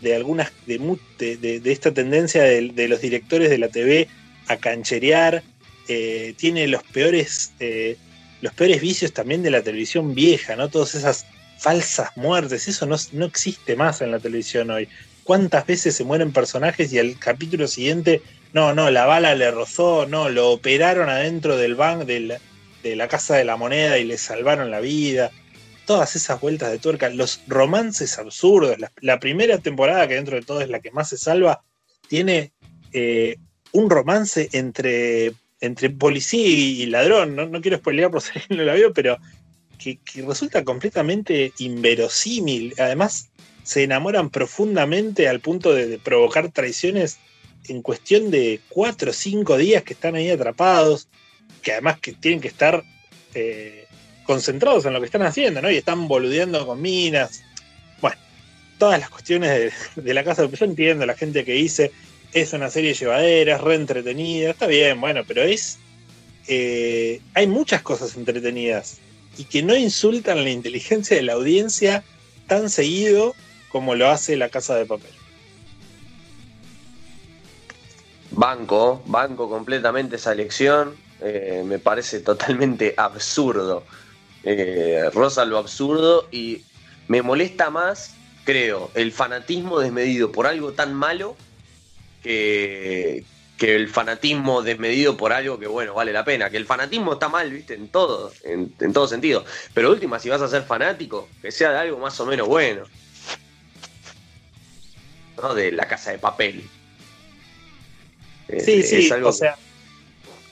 de algunas. de, esta tendencia de, los directores de la TV a cancherear eh, tiene los peores, eh, los peores vicios también de la televisión vieja, ¿no? Todas esas falsas muertes, eso no, no existe más en la televisión hoy. ¿Cuántas veces se mueren personajes y al capítulo siguiente, no, no, la bala le rozó, no, lo operaron adentro del banco de la, Casa de la Moneda y le salvaron la vida? Todas esas vueltas de tuerca, los romances absurdos. La, primera temporada, que dentro de todo es la que más se salva, tiene eh, un romance entre entre policía y ladrón, no, quiero spoilear por si no la veo, pero que, resulta completamente inverosímil. Además, se enamoran profundamente al punto de, provocar traiciones en cuestión de cuatro o cinco días que están ahí atrapados, que además que tienen que estar eh, concentrados en lo que están haciendo, ¿no? Y están boludeando con minas. Bueno, todas las cuestiones de, la casa, yo entiendo la gente que dice, es una serie llevadera, es re entretenida, está bien, bueno, pero es. Eh, hay muchas cosas entretenidas y que no insultan la inteligencia de la audiencia tan seguido como lo hace La Casa de Papel. Banco, banco completamente esa elección. Eh, me parece totalmente absurdo. Eh, Rosa lo absurdo y me molesta más, creo, el fanatismo desmedido por algo tan malo que, el fanatismo desmedido por algo que, bueno, vale la pena. Que el fanatismo está mal, viste, en todo, en, todo sentido. Pero última, si vas a ser fanático, que sea de algo más o menos bueno. ¿No? De la casa de papel. Sí, sí, o sea,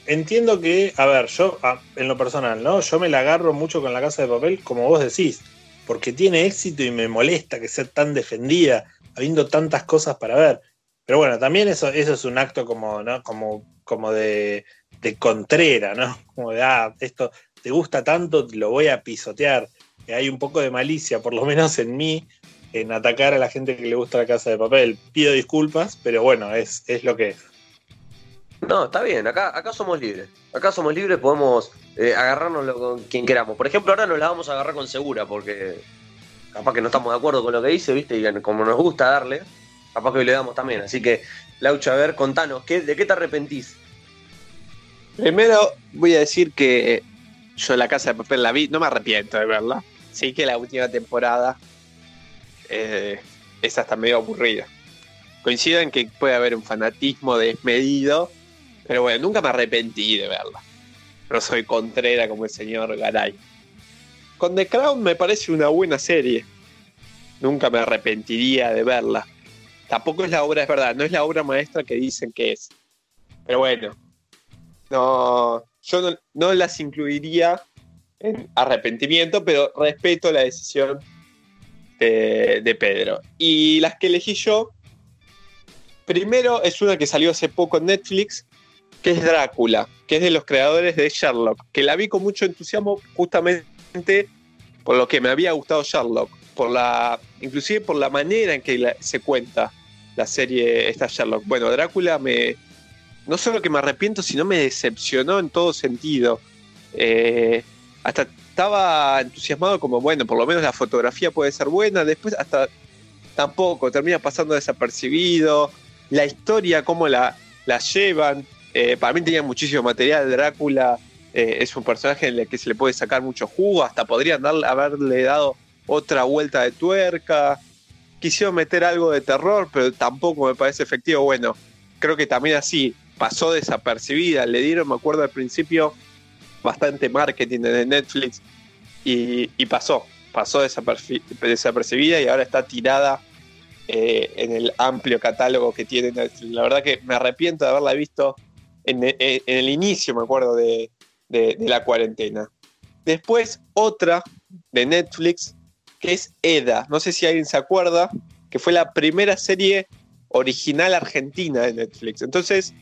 entiendo que, a ver, yo, en lo personal, ¿no? Yo me la agarro mucho con la casa de papel, como vos decís, porque tiene éxito y me molesta que sea tan defendida, habiendo tantas cosas para ver. Pero bueno, también eso, eso es un acto como, ¿no? como, como de, de contrera, ¿no? Como de, ah, esto, te gusta tanto, lo voy a pisotear. Que hay un poco de malicia, por lo menos en mí, en atacar a la gente que le gusta la casa de papel. Pido disculpas, pero bueno, es, es lo que es. No, está bien, acá, acá somos libres. Acá somos libres, podemos eh, agarrarnos con quien queramos. Por ejemplo, ahora nos la vamos a agarrar con Segura, porque capaz que no estamos de acuerdo con lo que dice, ¿viste? Y como nos gusta darle, capaz que le damos también. Así que, Laucha, a ver, contanos, ¿qué, ¿de qué te arrepentís? Primero voy a decir que yo la casa de papel la vi, no me arrepiento de verla. Sí que la última temporada eh, es hasta medio aburrida. Coincido en que puede haber un fanatismo desmedido, pero bueno, nunca me arrepentí de verla. No soy contrera como el señor Garay. Con The Crown me parece una buena serie. Nunca me arrepentiría de verla. Tampoco es la obra, es verdad, no es la obra maestra que dicen que es. Pero bueno, no, yo no, las incluiría en arrepentimiento, pero respeto la decisión de, de, Pedro. Y las que elegí yo, primero es una que salió hace poco en Netflix, que es Drácula, que es de los creadores de Sherlock, que la vi con mucho entusiasmo justamente por lo que me había gustado Sherlock, por la, inclusive por la manera en que se cuenta la serie esta Sherlock. Bueno, Drácula me, no solo que me arrepiento, sino me decepcionó en todo sentido. Eh, hasta estaba entusiasmado como, bueno, por lo menos la fotografía puede ser buena, después hasta tampoco, termina pasando desapercibido, la historia, cómo la, la llevan, eh, para mí tenía muchísimo material, Drácula eh, es un personaje en el que se le puede sacar mucho jugo, hasta podrían haberle dado otra vuelta de tuerca, quisieron meter algo de terror, pero tampoco me parece efectivo, bueno, creo que también así pasó desapercibida, le dieron, me acuerdo al principio, bastante marketing de Netflix y, pasó, pasó desapercibida y ahora está tirada eh, en el amplio catálogo que tiene Netflix. La verdad que me arrepiento de haberla visto en, el inicio, me acuerdo, de, la cuarentena. Después otra de Netflix, que es EDA. No sé si alguien se acuerda, que fue la primera serie original argentina de Netflix. Entonces,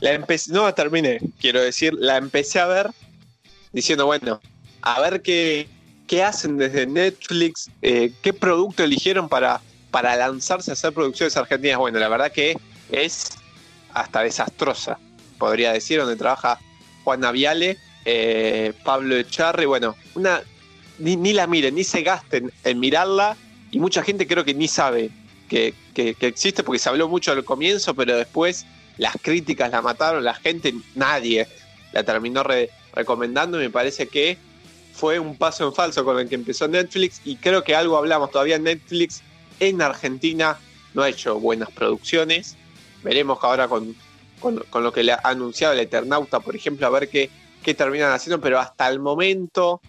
la empecé, no terminé, quiero decir, la empecé a ver diciendo, bueno, a ver qué, qué hacen desde Netflix, eh, qué producto eligieron para, para lanzarse a hacer producciones argentinas. Bueno, la verdad que es hasta desastrosa podría decir, donde trabaja Juan Naviale, eh, Pablo Echarri, bueno, una, ni, la miren, ni se gasten en mirarla, y mucha gente creo que ni sabe que, existe, porque se habló mucho al comienzo, pero después las críticas la mataron, la gente, nadie la terminó recomendando, y me parece que fue un paso en falso con el que empezó Netflix, y creo que algo hablamos todavía Netflix. En Argentina no ha hecho buenas producciones. Veremos ahora con, con, lo que le ha anunciado el Eternauta, por ejemplo, a ver qué, qué terminan haciendo, pero hasta el momento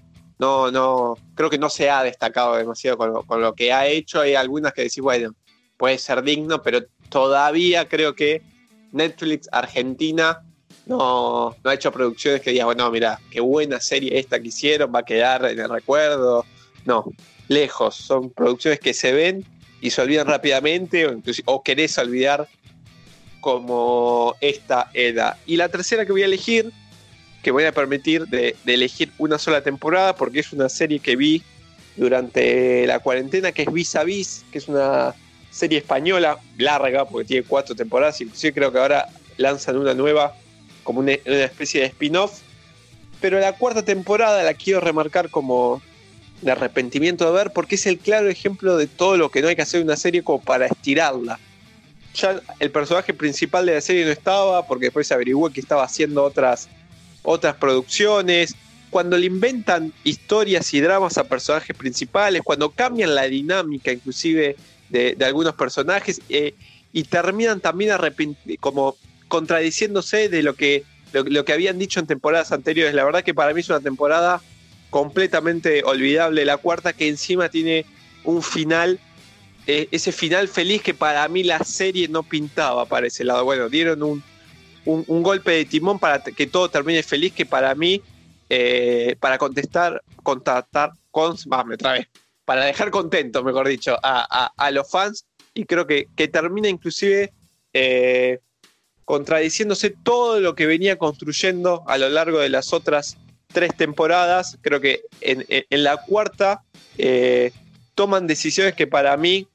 no, no, creo que no se ha destacado demasiado con lo, que ha hecho. Hay algunas que decís, bueno, puede ser digno, pero todavía creo que Netflix Argentina no, no ha hecho producciones que digan, bueno, mira, qué buena serie esta que hicieron, va a quedar en el recuerdo. No, lejos, son producciones que se ven y se olvidan rápidamente o, o querés olvidar como esta edad. Y la tercera que voy a elegir, que voy a permitir de, elegir una sola temporada, porque es una serie que vi durante la cuarentena, que es Vis a Vis, que es una serie española larga, porque tiene cuatro temporadas, inclusive creo que ahora lanzan una nueva como una, especie de spin-off. Pero la cuarta temporada la quiero remarcar como de arrepentimiento de ver, porque es el claro ejemplo de todo lo que no hay que hacer en una serie como para estirarla ya el personaje principal de la serie no estaba, porque después se averiguó que estaba haciendo otras, otras producciones. Cuando le inventan historias y dramas a personajes principales, cuando cambian la dinámica inclusive de, algunos personajes eh, y terminan también como contradiciéndose de lo que, lo que habían dicho en temporadas anteriores. La verdad que para mí es una temporada completamente olvidable, la cuarta que encima tiene un final eh, ese final feliz que para mí la serie no pintaba para ese lado. Bueno, dieron un, un, golpe de timón para que todo termine feliz que para mí, eh, para contestar, contactar, con, me trae, para dejar contento, mejor dicho, a, los fans y creo que, que termina inclusive eh, contradiciéndose todo lo que venía construyendo a lo largo de las otras tres temporadas, creo que en, en- en la cuarta eh, toman decisiones que para mí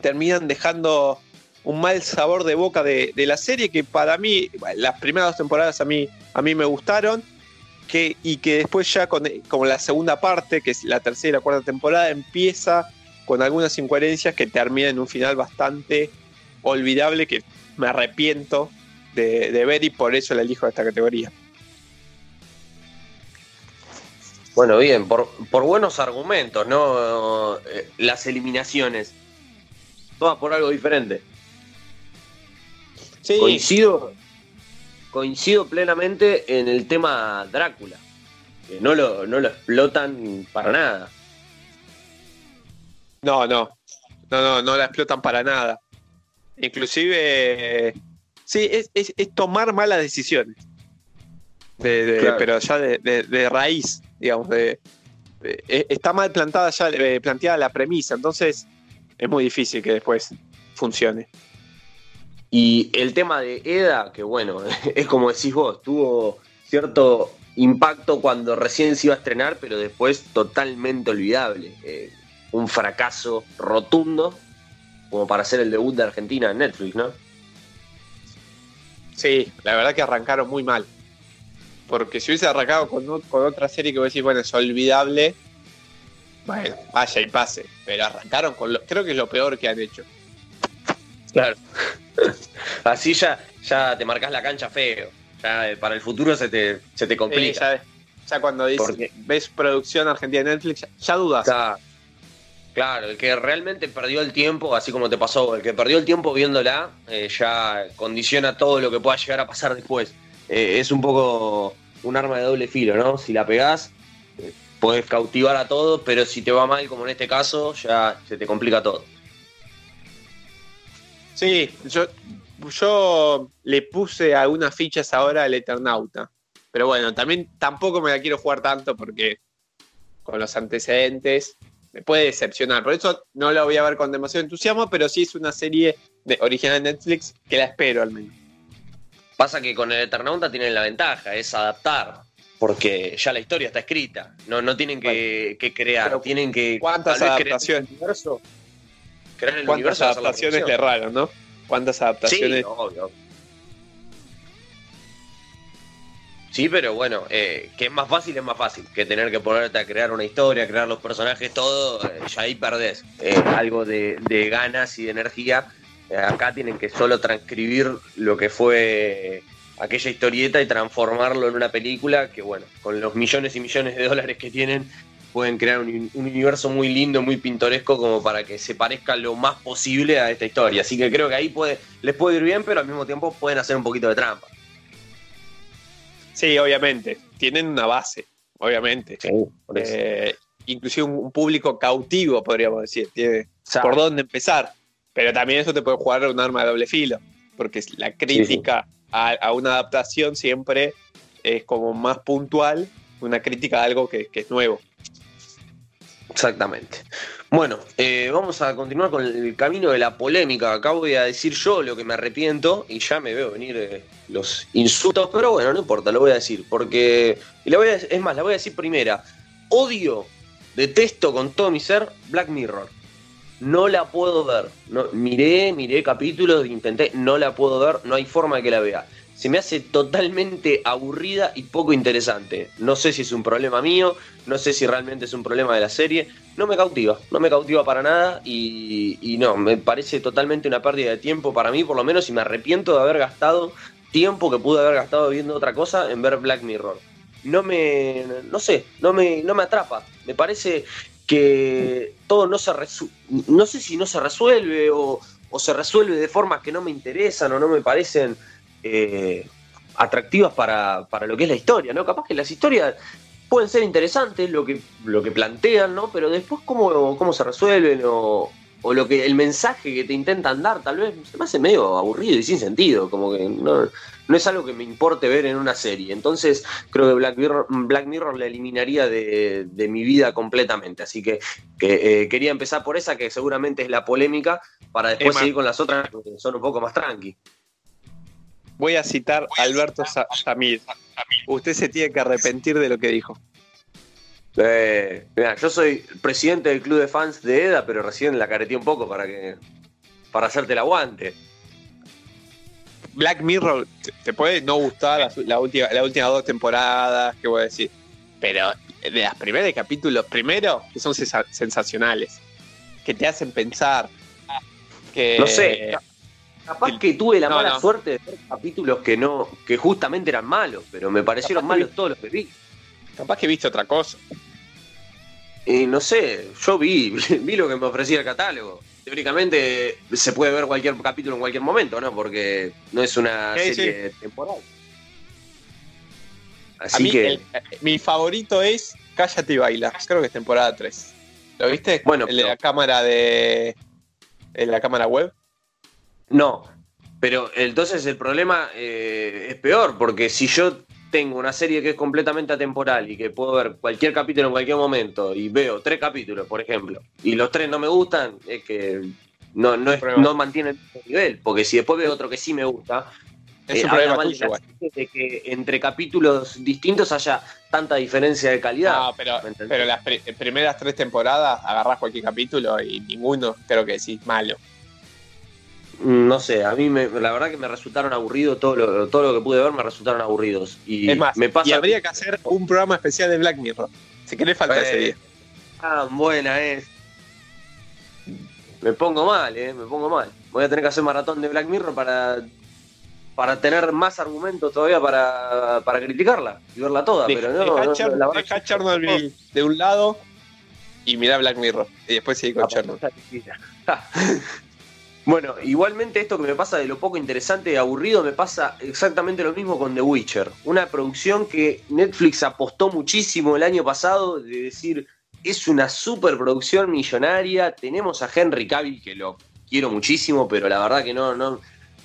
terminan dejando un mal sabor de boca de, la serie, que para mí, las primeras dos temporadas a mí, a mí me gustaron, que, y que después ya con la segunda parte, que es la tercera y la cuarta temporada, empieza con algunas incoherencias que terminan en un final bastante olvidable, que me arrepiento de, de ver y por eso la elijo a esta categoría. Bueno, bien, por, por buenos argumentos, ¿no? Eh, Las eliminaciones. Todas por algo diferente. Sí. Coincido, coincido plenamente en el tema Drácula. Que no lo, no lo explotan para nada. No, no. No, no, no la explotan para nada. Inclusive, eh, sí, es, es- es tomar malas decisiones. De- de- Claro. Pero ya de, de- de raíz, digamos. De, de- eh, está mal plantada ya, eh, planteada la premisa, entonces es muy difícil que después funcione. Y el tema de Eda, que bueno, es como decís vos, tuvo cierto impacto cuando recién se iba a estrenar, pero después totalmente olvidable. Eh, un fracaso rotundo, como para hacer el debut de Argentina en Netflix, ¿no? Sí, la verdad que arrancaron muy mal. Porque si hubiese arrancado con, con otra serie que vos decís, bueno, es olvidable, bueno, vaya y pase. Pero arrancaron con lo, creo que es lo peor que han hecho. Claro. Así ya, ya te marcas la cancha feo. Ya eh, para el futuro se te, se te complica. ya, ya cuando dices, Porque- ves producción argentina de Netflix, ya, ya dudas. Claro. Claro, el que realmente perdió el tiempo, así como te pasó, el que perdió el tiempo viéndola, eh, ya condiciona todo lo que pueda llegar a pasar después. Eh, es un poco un arma de doble filo, ¿no? Si la pegás, eh, podés cautivar a todos, pero si te va mal, como en este caso, ya se te complica todo. Sí, yo, yo le puse algunas fichas ahora al Eternauta. Pero bueno, también tampoco me la quiero jugar tanto porque con los antecedentes me puede decepcionar. Por eso no la voy a ver con demasiado entusiasmo, pero sí es una serie de, original de Netflix que la espero al menos. Pasa que con el Eternauta tienen la ventaja, es adaptar, porque ya la historia está escrita, no, no tienen que, que crear, Pero tienen que... ¿Cuántas crear adaptaciones? el universo, crear el ¿Cuántas universo adaptaciones le erraron, no? ¿Cuántas adaptaciones? Sí, obvio. Sí, pero bueno, eh, que es más fácil, es más fácil que tener que ponerte a crear una historia, crear los personajes, todo, eh, ya ahí perdés eh, algo de, de ganas y de energía. Eh, acá tienen que solo transcribir lo que fue aquella historieta y transformarlo en una película que, bueno, con los millones y millones de dólares que tienen, pueden crear un, un universo muy lindo, muy pintoresco, como para que se parezca lo más posible a esta historia. Así que creo que ahí puede, les puede ir bien, pero al mismo tiempo pueden hacer un poquito de trampa. Sí, obviamente. Tienen una base, obviamente. Eh, inclusive un, un público cautivo, podríamos decir. Tiene por dónde empezar. Pero también eso te puede jugar un arma de doble filo. Porque la crítica A, a una adaptación siempre es como más puntual, una crítica a algo que, que es nuevo. Exactamente. Bueno, eh, vamos a continuar con el camino de la polémica. Acá voy a decir yo lo que me arrepiento y ya me veo venir eh, los insultos, pero bueno, no importa, lo voy a decir. Porque, y la voy a- es más, la voy a decir primera. Odio, detesto con todo mi ser Black Mirror. No la puedo ver. No, miré, miré capítulos, intenté, no la puedo ver, no hay forma de que la vea. Se me hace totalmente aburrida y poco interesante. No sé si es un problema mío, no sé si realmente es un problema de la serie. No me cautiva, no me cautiva para nada y, y no, me parece totalmente una pérdida de tiempo para mí, por lo menos, y me arrepiento de haber gastado tiempo que pude haber gastado viendo otra cosa en ver Black Mirror. No me, no sé, no me, no me atrapa. Me parece que todo no se no sé si no se resuelve o, o se resuelve de formas que no me interesan o no me parecen eh, atractivas para, para lo que es la historia, ¿no? Capaz que las historias pueden ser interesantes, lo que, lo que plantean, ¿no? Pero después cómo, cómo se resuelven o, o lo que el mensaje que te intentan dar, tal vez se me hace medio aburrido y sin sentido, como que no, no es algo que me importe ver en una serie. Entonces creo que Black Mirror, Black Mirror la eliminaría de, de mi vida completamente. Así que, que, eh, quería empezar por esa, que seguramente es la polémica, para después Emma. seguir con las otras que son un poco más tranqui. Voy a citar a Alberto Sa- Samir. Usted se tiene que arrepentir de lo que dijo. Eh, mirá, yo soy presidente del club de fans de EDA, pero recién la careteé un poco para que para hacerte el aguante. Black Mirror te, puede no gustar las la última, las últimas dos temporadas, ¿qué voy a decir? Pero de las primeras capítulos, primero, que son sensa- sensacionales, que te hacen pensar, que... No sé, Capaz que tuve la No, mala no. suerte de ver capítulos que no, que justamente eran malos, pero me parecieron Capaz que malos todos los que vi. Capaz que viste otra cosa. Y no sé, yo vi, vi lo que me ofrecía el catálogo. Teóricamente se puede ver cualquier capítulo en cualquier momento, ¿no? Porque no es una Sí, serie temporal. A Así mí, que. el- mi favorito es Cállate y Baila. Creo que es temporada 3. ¿Lo viste? Bueno, el de pero- la cámara de. De la cámara web. No, pero entonces el problema eh, es peor, porque si yo tengo una serie que es completamente atemporal y que puedo ver cualquier capítulo en cualquier momento y veo tres capítulos, por ejemplo, y los tres no me gustan, es que no, no, es- no mantiene el mismo nivel, porque si después veo otro que sí me gusta, Es un habla problema mal de tuyo, serie de que entre capítulos distintos haya tanta diferencia de calidad. No, pero, pero las pri- primeras tres temporadas agarrás cualquier capítulo y ninguno creo que decís malo. No sé, a mí me- la verdad que me resultaron aburridos, todo lo, todo lo que pude ver me resultaron aburridos. Y es más, me pasa y habría que hacer un programa especial de Black Mirror. Si querés falta ese día. Ah, buena es. Me pongo mal, eh, me pongo mal. Voy a tener que hacer maratón de Black Mirror para, para tener más argumentos todavía para, para criticarla y verla toda. Pero no, dejá no, la Chernobyl de un lado y mirá Black Mirror. Y después seguí con Chernobyl. Bueno, igualmente esto que me pasa de lo poco interesante y aburrido me pasa exactamente lo mismo con The Witcher. Una producción que Netflix apostó muchísimo el año pasado de decir es una superproducción millonaria. Tenemos a Henry Cavill que lo quiero muchísimo, pero la verdad que no, no,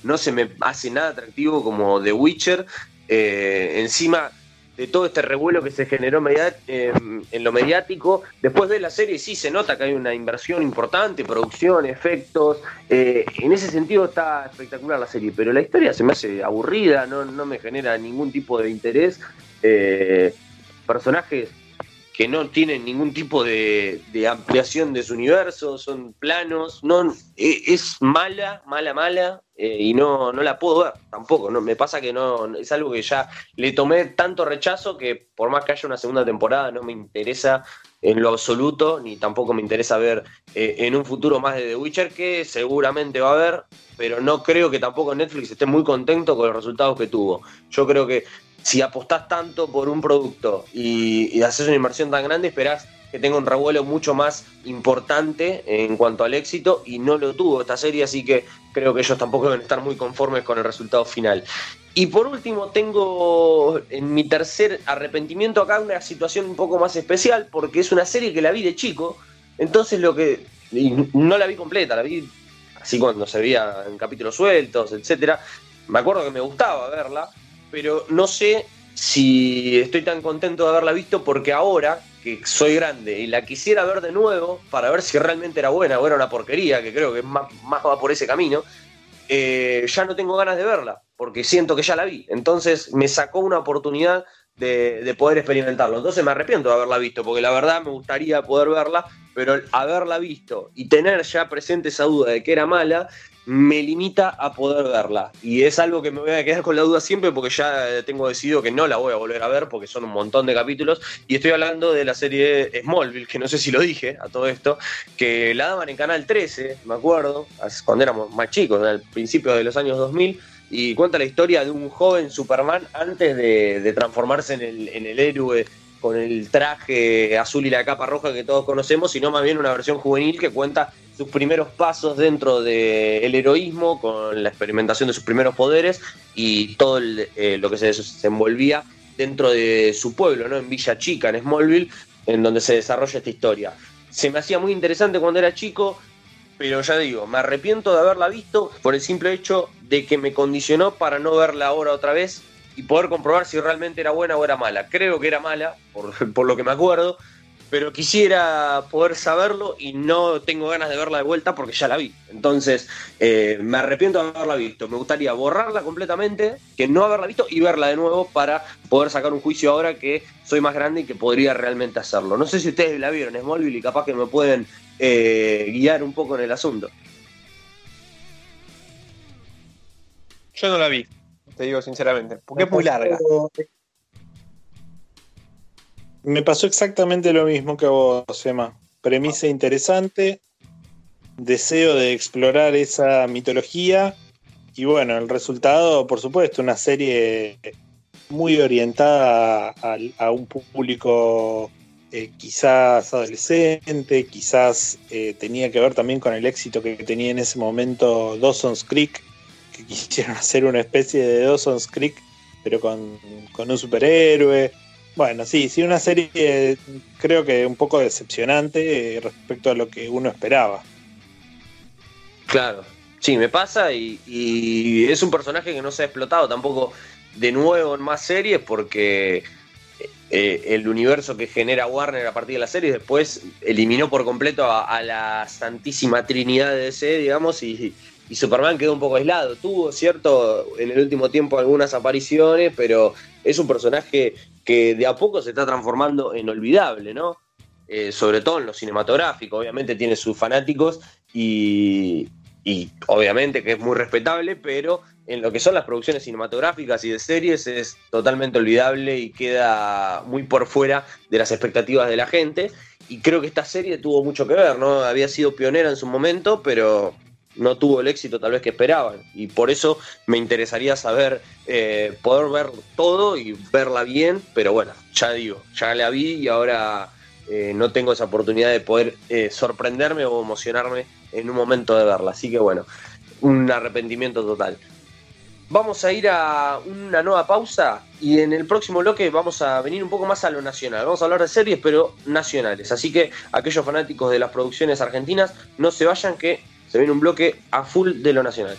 no se me hace nada atractivo como The Witcher. Eh, encima de todo este revuelo que se generó eh, en lo mediático. Después de la serie sí se nota que hay una inversión importante, producción, efectos. Eh, en ese sentido está espectacular la serie, pero la historia se me hace aburrida, no, no me genera ningún tipo de interés. Eh, personajes que no tienen ningún tipo de, de ampliación de su universo, son planos, no, es mala, mala, mala, eh, y no, no la puedo ver tampoco, no, me pasa que no, es algo que ya le tomé tanto rechazo que por más que haya una segunda temporada no me interesa en lo absoluto, ni tampoco me interesa ver eh, en un futuro más de The Witcher, que seguramente va a haber, pero no creo que tampoco Netflix esté muy contento con los resultados que tuvo. Yo creo que si apostás tanto por un producto y, y haces una inversión tan grande, esperás que tenga un revuelo mucho más importante en cuanto al éxito y no lo tuvo esta serie, así que creo que ellos tampoco deben estar muy conformes con el resultado final. Y por último, tengo en mi tercer arrepentimiento acá una situación un poco más especial, porque es una serie que la vi de chico, entonces lo que. no la vi completa, la vi así cuando se veía en capítulos sueltos, etcétera. Me acuerdo que me gustaba verla, pero no sé si estoy tan contento de haberla visto porque ahora que soy grande y la quisiera ver de nuevo para ver si realmente era buena o era una porquería, que creo que más, más va por ese camino, eh, ya no tengo ganas de verla porque siento que ya la vi. Entonces me sacó una oportunidad de, de poder experimentarlo. Entonces me arrepiento de haberla visto porque la verdad me gustaría poder verla, pero haberla visto y tener ya presente esa duda de que era mala me limita a poder verla. Y es algo que me voy a quedar con la duda siempre porque ya tengo decidido que no la voy a volver a ver porque son un montón de capítulos. Y estoy hablando de la serie Smallville, que no sé si lo dije a todo esto, que la daban en Canal 13, me acuerdo, cuando éramos más chicos, al principio de los años 2000. Y cuenta la historia de un joven Superman antes de, transformarse en el, en el héroe con el traje azul y la capa roja que todos conocemos, sino más bien una versión juvenil que cuenta sus primeros pasos dentro del heroísmo, con la experimentación de sus primeros poderes y todo el, eh, lo que se desenvolvía dentro de su pueblo, ¿no? en Villa Chica, en Smallville, en donde se desarrolla esta historia. Se me hacía muy interesante cuando era chico, pero ya digo, me arrepiento de haberla visto por el simple hecho de que me condicionó para no verla ahora otra vez y poder comprobar si realmente era buena o era mala. Creo que era mala, por, lo que me acuerdo, pero quisiera poder saberlo y no tengo ganas de verla de vuelta porque ya la vi. Entonces, eh, me arrepiento de haberla visto. Me gustaría borrarla completamente, que no haberla visto y verla de nuevo para poder sacar un juicio ahora que soy más grande y que podría realmente hacerlo. No sé si ustedes la vieron, Smallville, y capaz que me pueden eh, guiar un poco en el asunto. Yo no la vi, te digo sinceramente, porque es muy larga. Me pasó exactamente lo mismo que a vos, Emma. Premisa interesante, deseo de explorar esa mitología y bueno, el resultado, por supuesto, una serie muy orientada a, a un público eh, quizás adolescente, quizás eh, tenía que ver también con el éxito que tenía en ese momento Dawson's Creek, que quisieron hacer una especie de Dawson's Creek, pero con, con un superhéroe. Bueno, sí, sí, una serie creo que un poco decepcionante eh, respecto a lo que uno esperaba. Claro, sí, me pasa y, y es un personaje que no se ha explotado tampoco de nuevo en más series porque eh, el universo que genera Warner a partir de la serie después eliminó por completo a, la santísima trinidad de DC, digamos, y, y Superman quedó un poco aislado. Tuvo, cierto, en el último tiempo algunas apariciones, pero es un personaje que de a poco se está transformando en olvidable, ¿no? Eh, sobre todo en lo cinematográfico, obviamente tiene sus fanáticos y, y obviamente que es muy respetable, pero en lo que son las producciones cinematográficas y de series es totalmente olvidable y queda muy por fuera de las expectativas de la gente. Y creo que esta serie tuvo mucho que ver, ¿no? Había sido pionera en su momento, pero no tuvo el éxito tal vez que esperaban. Y por eso me interesaría saber, eh, poder ver todo y verla bien, pero bueno, ya digo, ya la vi y ahora eh, no tengo esa oportunidad de poder eh, sorprenderme o emocionarme en un momento de verla. Así que bueno, un arrepentimiento total. Vamos a ir a una nueva pausa y en el próximo bloque vamos a venir un poco más a lo nacional. Vamos a hablar de series, pero nacionales. Así que aquellos fanáticos de las producciones argentinas, no se vayan que se viene un bloque a full de lo nacional.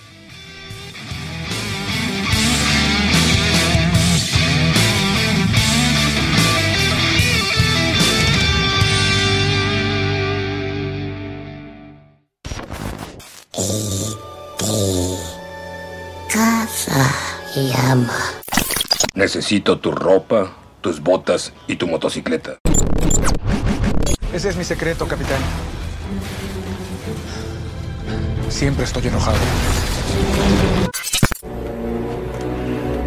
Necesito tu ropa, tus botas y tu motocicleta. Ese es mi secreto, capitán. Siempre estoy enojado.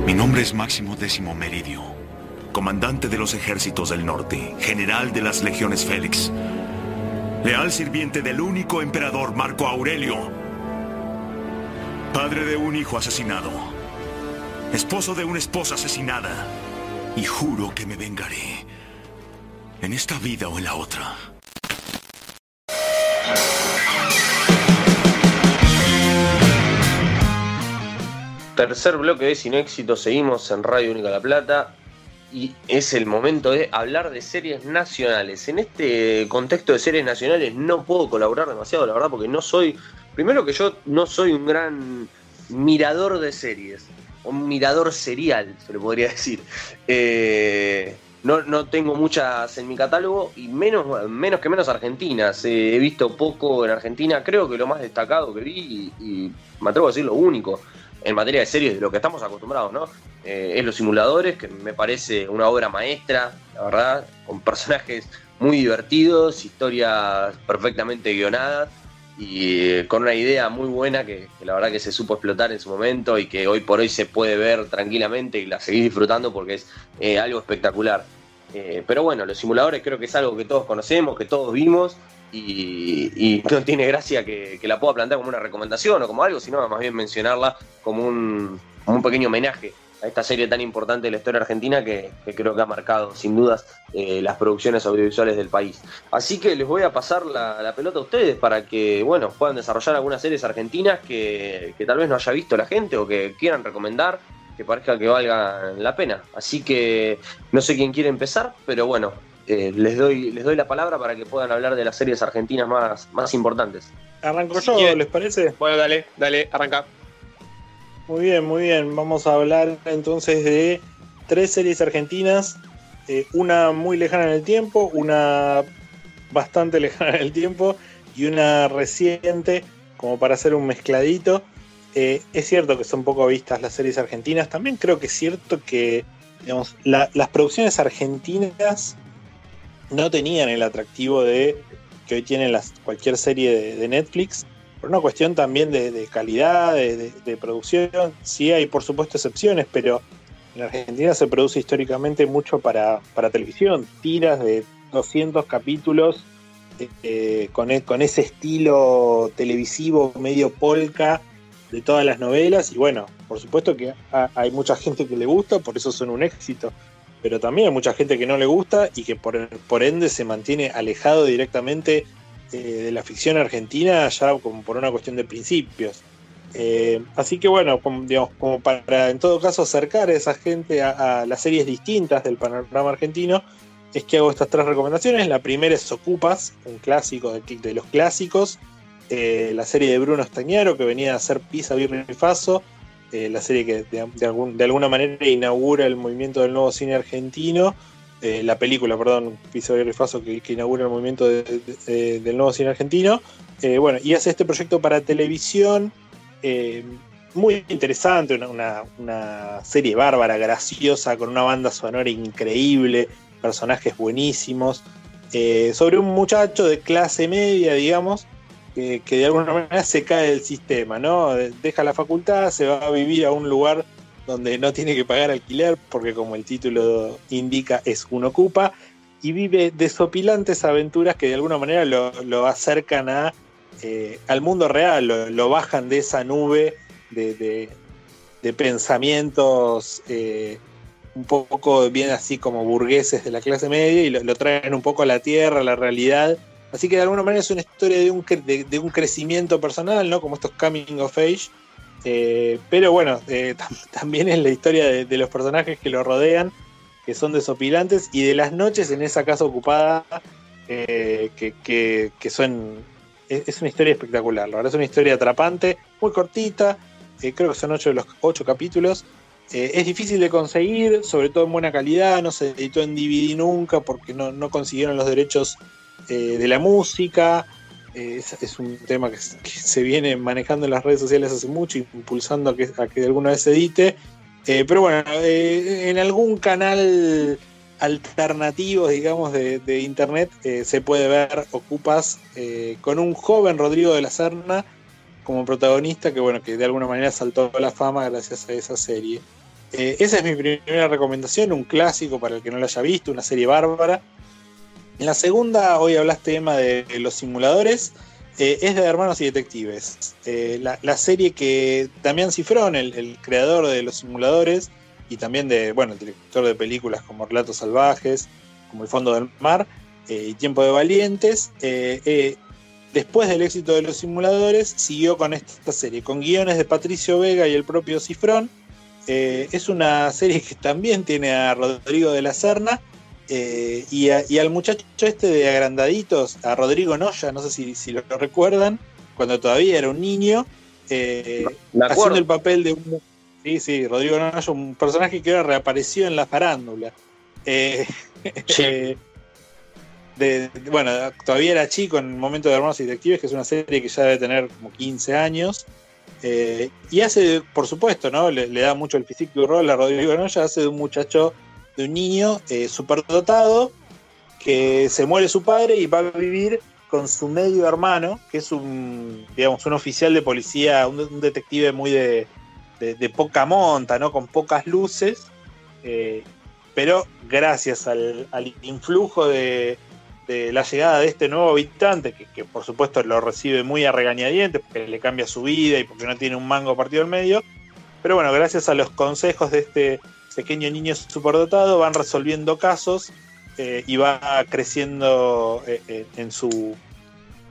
Mi nombre es Máximo Décimo Meridio, comandante de los ejércitos del norte, general de las legiones Félix, leal sirviente del único emperador Marco Aurelio, padre de un hijo asesinado, esposo de una esposa asesinada, y juro que me vengaré, en esta vida o en la otra. Tercer bloque de Sin Éxito, seguimos en Radio Única La Plata. Y es el momento de hablar de series nacionales. En este contexto de series nacionales no puedo colaborar demasiado, la verdad, porque no soy, primero que yo no soy un gran mirador de series, un mirador serial, se le podría decir. Eh, no, no, tengo muchas en mi catálogo y menos, menos que menos argentinas. Eh, he visto poco en Argentina, creo que lo más destacado que vi y, me atrevo a decir lo único en materia de series de lo que estamos acostumbrados, ¿no? Eh, es Los Simuladores, que me parece una obra maestra, la verdad, con personajes muy divertidos, historias perfectamente guionadas y eh, con una idea muy buena que, la verdad que se supo explotar en su momento y que hoy por hoy se puede ver tranquilamente y la seguís disfrutando porque es eh, algo espectacular. Eh, pero bueno, los simuladores creo que es algo que todos conocemos, que todos vimos y, no tiene gracia que, que, la pueda plantear como una recomendación o como algo, sino más bien mencionarla como un, como un pequeño homenaje a esta serie tan importante de la historia argentina que, que creo que ha marcado sin dudas eh, las producciones audiovisuales del país. Así que les voy a pasar la, la, pelota a ustedes para que bueno, puedan desarrollar algunas series argentinas que, que tal vez no haya visto la gente o que quieran recomendar que parezca que valgan la pena. Así que no sé quién quiere empezar, pero bueno, eh, les, doy, les doy la palabra para que puedan hablar de las series argentinas más, más importantes. Arranco yo, ¿les parece? Bueno, dale, dale, arranca. Muy bien, muy bien. Vamos a hablar entonces de tres series argentinas eh, una muy lejana en el tiempo, una bastante lejana en el tiempo y una reciente, como para hacer un mezcladito. Eh, es cierto que son poco vistas las series argentinas, también creo que es cierto que digamos, las producciones argentinas no tenían el atractivo de que hoy tienen las, cualquier serie de, Netflix, por una cuestión también de, calidad, de, producción. Sí hay por supuesto excepciones, pero en Argentina se produce históricamente mucho para, para televisión, tiras de 200 capítulos eh, con, e, con ese estilo televisivo medio polka de todas las novelas y bueno, por supuesto que hay mucha gente que le gusta, por eso son un éxito, pero también hay mucha gente que no le gusta y que por, por ende se mantiene alejado directamente eh, de la ficción argentina ya como por una cuestión de principios. Eh, así que bueno, como, digamos, como para en todo caso acercar a esa gente a, las series distintas del panorama argentino, es que hago estas tres recomendaciones. La primera es Ocupas, un clásico de, los clásicos, eh, la serie de Bruno Estañaro, que venía a hacer Pisa, Birri y Faso, la serie que de, alguna manera inaugura el movimiento del nuevo cine argentino, eh, la película, perdón, Pisa, Birri y Faso, que, inaugura el movimiento del nuevo cine argentino. bueno, y hace este proyecto para televisión. muy interesante, una, una serie bárbara, graciosa, con una banda sonora increíble, personajes buenísimos, sobre un muchacho de clase media, digamos, que, de alguna manera se cae del sistema, ¿no? Deja la facultad, se va a vivir a un lugar donde no tiene que pagar alquiler, porque como el título indica, es un ocupa, y vive desopilantes aventuras que de alguna manera lo, acercan a, eh, al mundo real, lo, bajan de esa nube de, pensamientos eh, un poco bien así como burgueses de la clase media y lo, lo traen un poco a la tierra, a la realidad Así que de alguna manera es una historia de un, de, un crecimiento personal, ¿no? Como estos coming of age. Eh, pero bueno, eh, también es la historia de, los personajes que lo rodean, que son desopilantes, y de las noches en esa casa ocupada, eh, que, son. Es, una historia espectacular, la verdad es una historia atrapante, muy cortita, creo que son ocho de los ocho capítulos. es difícil de conseguir, sobre todo en buena calidad, no se editó en DVD nunca porque no, consiguieron los derechos de la música. Eh, es, un tema que, se viene manejando en las redes sociales hace mucho, impulsando a que, a alguna vez se edite. Eh, pero bueno, en algún canal alternativo, digamos, de, internet se puede ver Ocupas con un joven Rodrigo de la Serna como protagonista que, bueno, que de alguna manera saltó a la fama gracias a esa serie. esa es mi primera recomendación, un clásico para el que no lo haya visto, una serie bárbara. En la segunda, hoy hablaste, Emma, de los simuladores. Eh, es de Hermanos y Detectives. Eh, la, serie que Damián Cifrón, el, creador de los simuladores, y también de, bueno, el director de películas como Relatos Salvajes, como El Fondo del Mar eh, y Tiempo de Valientes, después del éxito de los simuladores, siguió con esta serie, con guiones de Patricio Vega y el propio Cifrón. es una serie que también tiene a Rodrigo de la Serna eh, y, al muchacho este de agrandaditos, a Rodrigo Noya, no sé si, lo recuerdan, cuando todavía era un niño, eh, haciendo el papel de un. Sí, sí, Rodrigo Noya, un personaje que ahora reapareció en la farándula. Eh, bueno, todavía era chico en el momento de Hermanos y Detectives, que es una serie que ya debe tener como 15 años. y hace, por supuesto, ¿no? Le, da mucho el físico rol a Rodrigo Noya, hace de un muchacho de un niño eh, superdotado que se muere su padre y va a vivir con su medio hermano, que es un, digamos, un oficial de policía, un, detective muy de, poca monta, ¿no? Con pocas luces, eh, pero gracias al, influjo de, la llegada de este nuevo habitante, que, por supuesto lo recibe muy a regañadientes, porque le cambia su vida y porque no tiene un mango partido en medio, pero bueno, gracias a los consejos de este pequeño niño superdotado, van resolviendo casos eh, y va creciendo eh, eh, en su.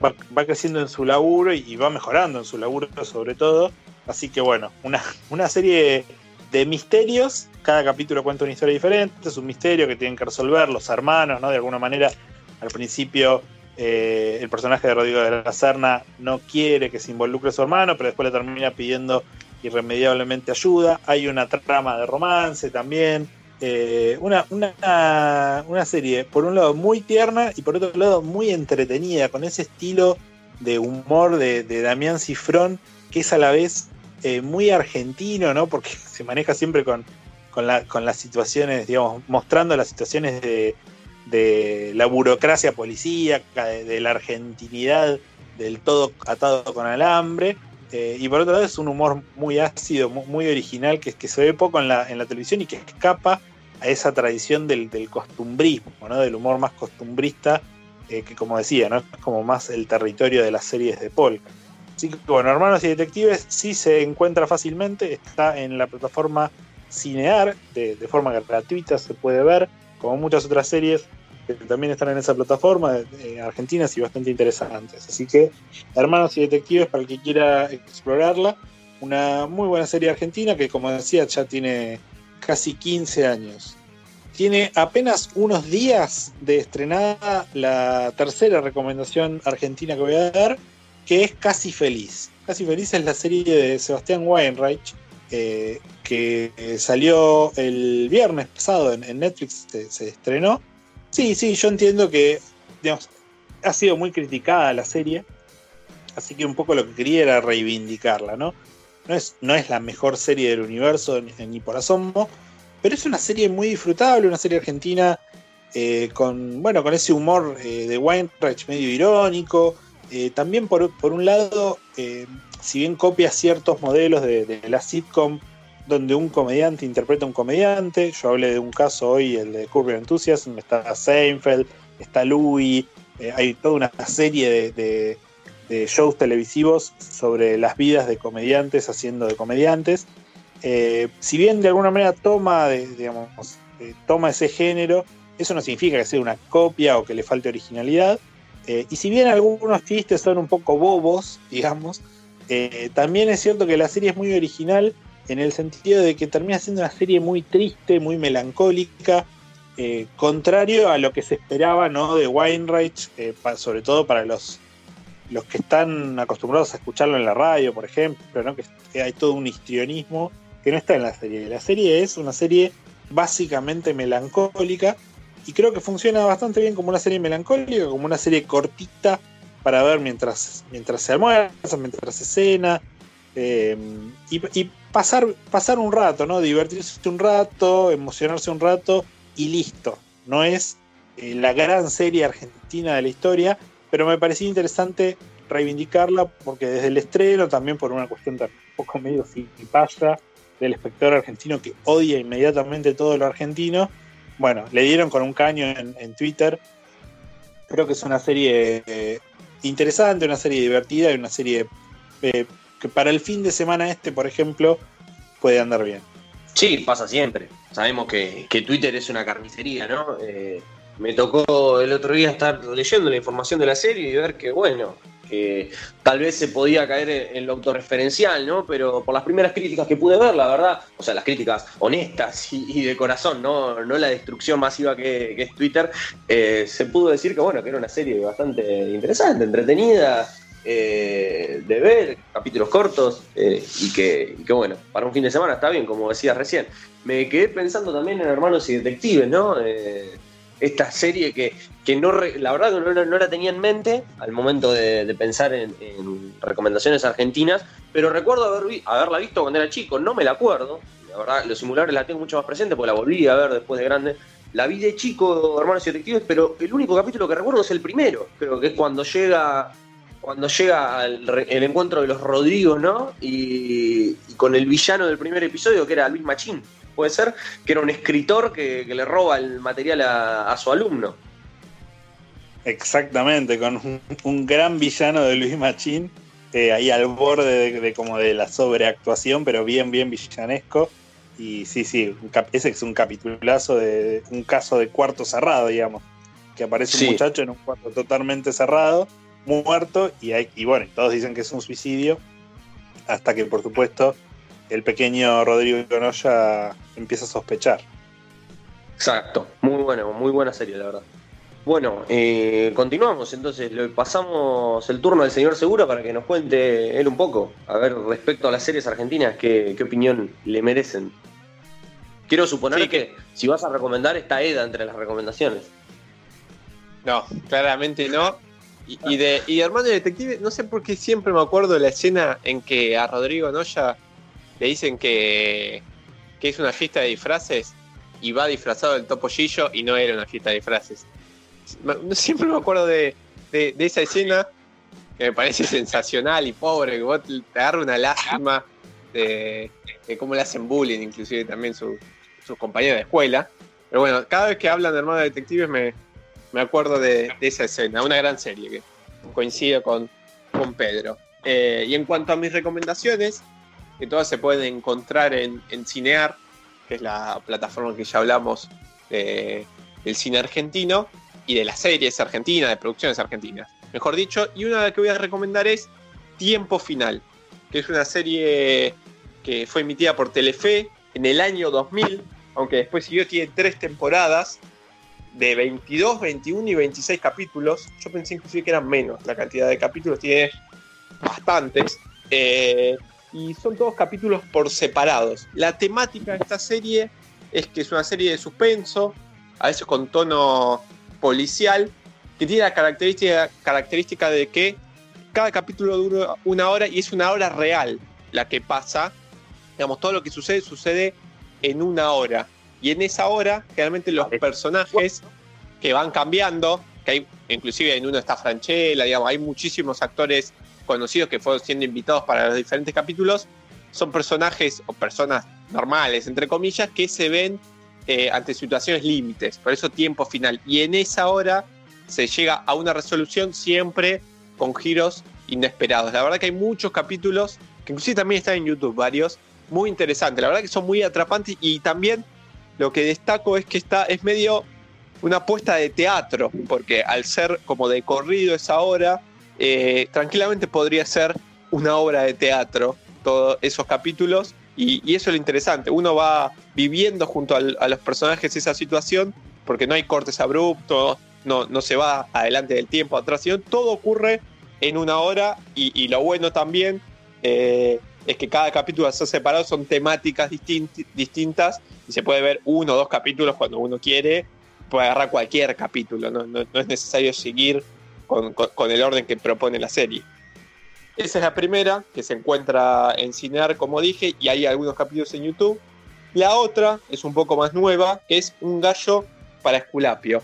Va, creciendo en su laburo y, va mejorando en su laburo sobre todo. Así que bueno, una, una serie de misterios. Cada capítulo cuenta una historia diferente. Es un misterio que tienen que resolver los hermanos, ¿no? De alguna manera, al principio el personaje de Rodrigo de la Serna no quiere que se involucre su hermano, pero después le termina pidiendo irremediablemente ayuda. Hay una trama de romance también. Eh, una, una, una serie, por un lado, muy tierna y por otro lado, muy entretenida, con ese estilo de humor de, de Damián Cifrón, que es a la vez eh, muy argentino, ¿no? Porque se maneja siempre con, con, la- con las situaciones, digamos, mostrando las situaciones de, de la burocracia policíaca, de, de la argentinidad del todo atado con alambre. Eh, y por otro lado es un humor muy ácido, mu- muy, original, que, que se ve poco en la, en la televisión y que escapa a esa tradición del, del costumbrismo, ¿no? del humor más costumbrista, eh, que como decía, ¿no? es como más el territorio de las series de Polka. Así que bueno, Hermanos y Detectives sí se encuentra fácilmente, está en la plataforma Cinear, de forma gratuita se puede ver, como muchas otras series que también están en esa plataforma, eh, argentinas y bastante interesantes. Así que Hermanos y Detectives, para el que quiera explorarla, una muy buena serie argentina que como decía ya tiene casi 15 años. Tiene apenas unos días de estrenada la tercera recomendación argentina que voy a dar, que es Casi Feliz. Casi Feliz es la serie de Sebastián Weinreich, eh, que salió el viernes pasado en, Netflix, se estrenó. Sí, sí, yo entiendo que digamos, ha sido muy criticada la serie, así que un poco lo que quería era reivindicarla, ¿no? No es, no es la mejor serie del universo, ni, por asomo, pero es una serie muy disfrutable, una serie argentina eh, con, bueno, con ese humor eh, de Weinreich medio irónico. Eh, también por, por un lado, eh, si bien copia ciertos modelos de, de la sitcom donde un comediante interpreta a un comediante, yo hablé de un caso hoy, el de Curb Enthusiasm, está Seinfeld, está Louis, eh, hay toda una serie de, shows televisivos sobre las vidas de comediantes haciendo de comediantes. Eh, si bien de alguna manera eh, toma ese género, eso no significa que sea una copia o que le falte originalidad. Y si bien algunos chistes son un poco bobos, digamos, también es cierto que la serie es muy original en el sentido de que termina siendo una serie muy triste, muy melancólica, eh, contrario a lo que se esperaba ¿no? de Weinreich, eh, sobre todo para los, los que están acostumbrados a escucharlo en la radio, por ejemplo, ¿no? que, que hay todo un histrionismo que no está en la serie. La serie es una serie básicamente melancólica y creo que funciona bastante bien como una serie melancólica, como una serie cortita para ver mientras, mientras se almuerza, mientras se cena. Eh, y, pasar, pasar un rato, ¿no? Divertirse un rato, emocionarse un rato y listo. No es eh, la gran serie argentina de la historia, pero me parecía interesante reivindicarla porque desde el estreno, también por una cuestión tan un poco medio pasa del espectador argentino que odia inmediatamente todo lo argentino, bueno, le dieron con un caño en, en Twitter. Creo que es una serie eh, interesante, una serie divertida y una serie eh, que para el fin de semana este, por ejemplo, puede andar bien. Sí, pasa siempre. Sabemos que, que Twitter es una carnicería, ¿no? Eh, me tocó el otro día estar leyendo la información de la serie y ver que, bueno, que tal vez se podía caer en, lo autorreferencial, ¿no? Pero por las primeras críticas que pude ver, la verdad, o sea, las críticas honestas y, y de corazón, no, no la destrucción masiva que, que es Twitter, eh, se pudo decir que, bueno, que era una serie bastante interesante, entretenida, eh, de ver, capítulos cortos, eh, y, que, bueno, para un fin de semana está bien, como decías recién. Me quedé pensando también en Hermanos y Detectives, ¿no? Eh, esta serie que, que no, la verdad que no, la- tenía en mente al momento de, pensar en, en recomendaciones argentinas, pero recuerdo haber haberla visto cuando era chico, no me la acuerdo, la verdad, los simuladores la tengo mucho más presente porque la volví a ver después de grande. La vi de chico, Hermanos y Detectives, pero el único capítulo que recuerdo es el primero, creo que es cuando llega cuando llega al re- el encuentro de los Rodrigos, ¿no? Y, y con el villano del primer episodio, que era Luis Machín, puede ser, que era un escritor que, que le roba el material a, a su alumno. Exactamente, con un, un gran villano de Luis Machín, eh, ahí al borde de, de como de la sobreactuación, pero bien, bien villanesco. Y sí, sí, ese es un capitulazo de un caso de cuarto cerrado, digamos. Que aparece Sí. un muchacho en un cuarto totalmente cerrado, muerto, y, hay, y bueno, todos dicen que es un suicidio, hasta que por supuesto el pequeño Rodrigo Conoya empieza a sospechar. Exacto, muy bueno, muy buena serie, la verdad. Bueno, eh, continuamos entonces, le pasamos el turno al señor Segura para que nos cuente él un poco, a ver, respecto a las series argentinas, qué, qué opinión le merecen. Quiero suponer Sí, que, si vas a recomendar, está Eda entre las recomendaciones. No, claramente no. Y, y de, y Hermano Detective, no sé por qué siempre me acuerdo de la escena en que a Rodrigo Noya le dicen que, que es una fiesta de disfraces y va disfrazado del topollillo y no era una fiesta de disfraces. Siempre me acuerdo de, de- esa escena que me parece sensacional y pobre, que vos te agarra una lástima de, cómo le hacen bullying, inclusive también su- sus compañeros de escuela. Pero bueno, cada vez que hablan de Hermano Detectives me, me acuerdo de, esa escena, una gran serie que coincido con, con Pedro. Eh, y en cuanto a mis recomendaciones, que todas se pueden encontrar en, Cinear, que es la plataforma que ya hablamos de- del cine argentino y de las series argentinas, de producciones argentinas, mejor dicho. Y una que voy a recomendar es Tiempo Final, que es una serie que fue emitida por Telefe en el año 2000, aunque después siguió, tiene tres temporadas de 22, 21 y 26 capítulos. Yo pensé inclusive que eran menos la cantidad de capítulos, tiene bastantes. Eh, y son todos capítulos por separados. La temática de esta serie es que es una serie de suspenso, a veces con tono policial, que tiene la característica, característica de que cada capítulo dura una hora y es una hora real la que pasa. Digamos, todo lo que sucede sucede en una hora. Y en esa hora, generalmente los personajes que van cambiando, que hay, inclusive en uno está Franchella, digamos, hay muchísimos actores conocidos que fueron siendo invitados para los diferentes capítulos, son personajes o personas normales, entre comillas, que se ven eh, ante situaciones límites, por eso tiempo final. Y en esa hora se llega a una resolución siempre con giros inesperados. La verdad que hay muchos capítulos, que inclusive también están en YouTube, varios, muy interesantes. La verdad que son muy atrapantes y también lo que destaco es que está, es medio una apuesta de teatro, porque al ser como de corrido esa hora, eh, tranquilamente podría ser una obra de teatro, todos esos capítulos, y, eso es lo interesante, uno va viviendo junto a los personajes esa situación, porque no hay cortes abruptos, no, no se va adelante del tiempo, atrás, sino todo ocurre en una hora, y, y lo bueno también eh, es que cada capítulo está separado, son temáticas distin- distintas, y se puede ver uno o dos capítulos cuando uno quiere, puede agarrar cualquier capítulo, no, es necesario seguir con, el orden que propone la serie. Esa es la primera, que se encuentra en Cinear, como dije, y hay algunos capítulos en YouTube. La otra es un poco más nueva, es Un gallo para Esculapio.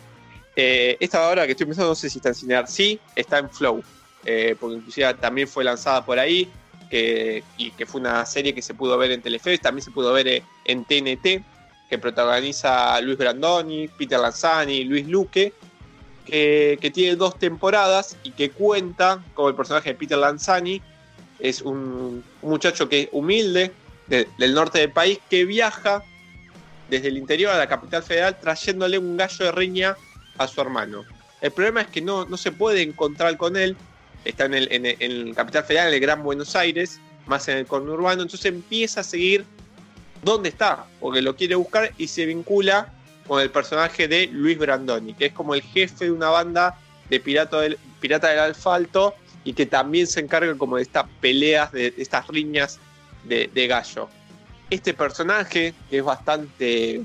Eh, esta ahora que estoy pensando, no sé si está en Cinear. Sí, está en Flow, eh, porque inclusive también fue lanzada por ahí, que, y que fue una serie que se pudo ver en Telefe, también se pudo ver eh, en TNT, que protagoniza Luis Brandoni, Peter Lanzani, Luis Luque, que, tiene dos temporadas y que cuenta como el personaje de Peter Lanzani es un, muchacho que es humilde de- del norte del país que viaja desde el interior a la capital federal trayéndole un gallo de riña a su hermano. El problema es que no, no se puede encontrar con él, está en el, capital federal, en el Gran Buenos Aires, más en el conurbano, entonces empieza a seguir dónde está, porque lo quiere buscar y se vincula con el personaje de Luis Brandoni, que es como el jefe de una banda de pirata del, pirata asfalto y que también se encarga como de estas peleas, de estas riñas de, de gallo. Este personaje, que es bastante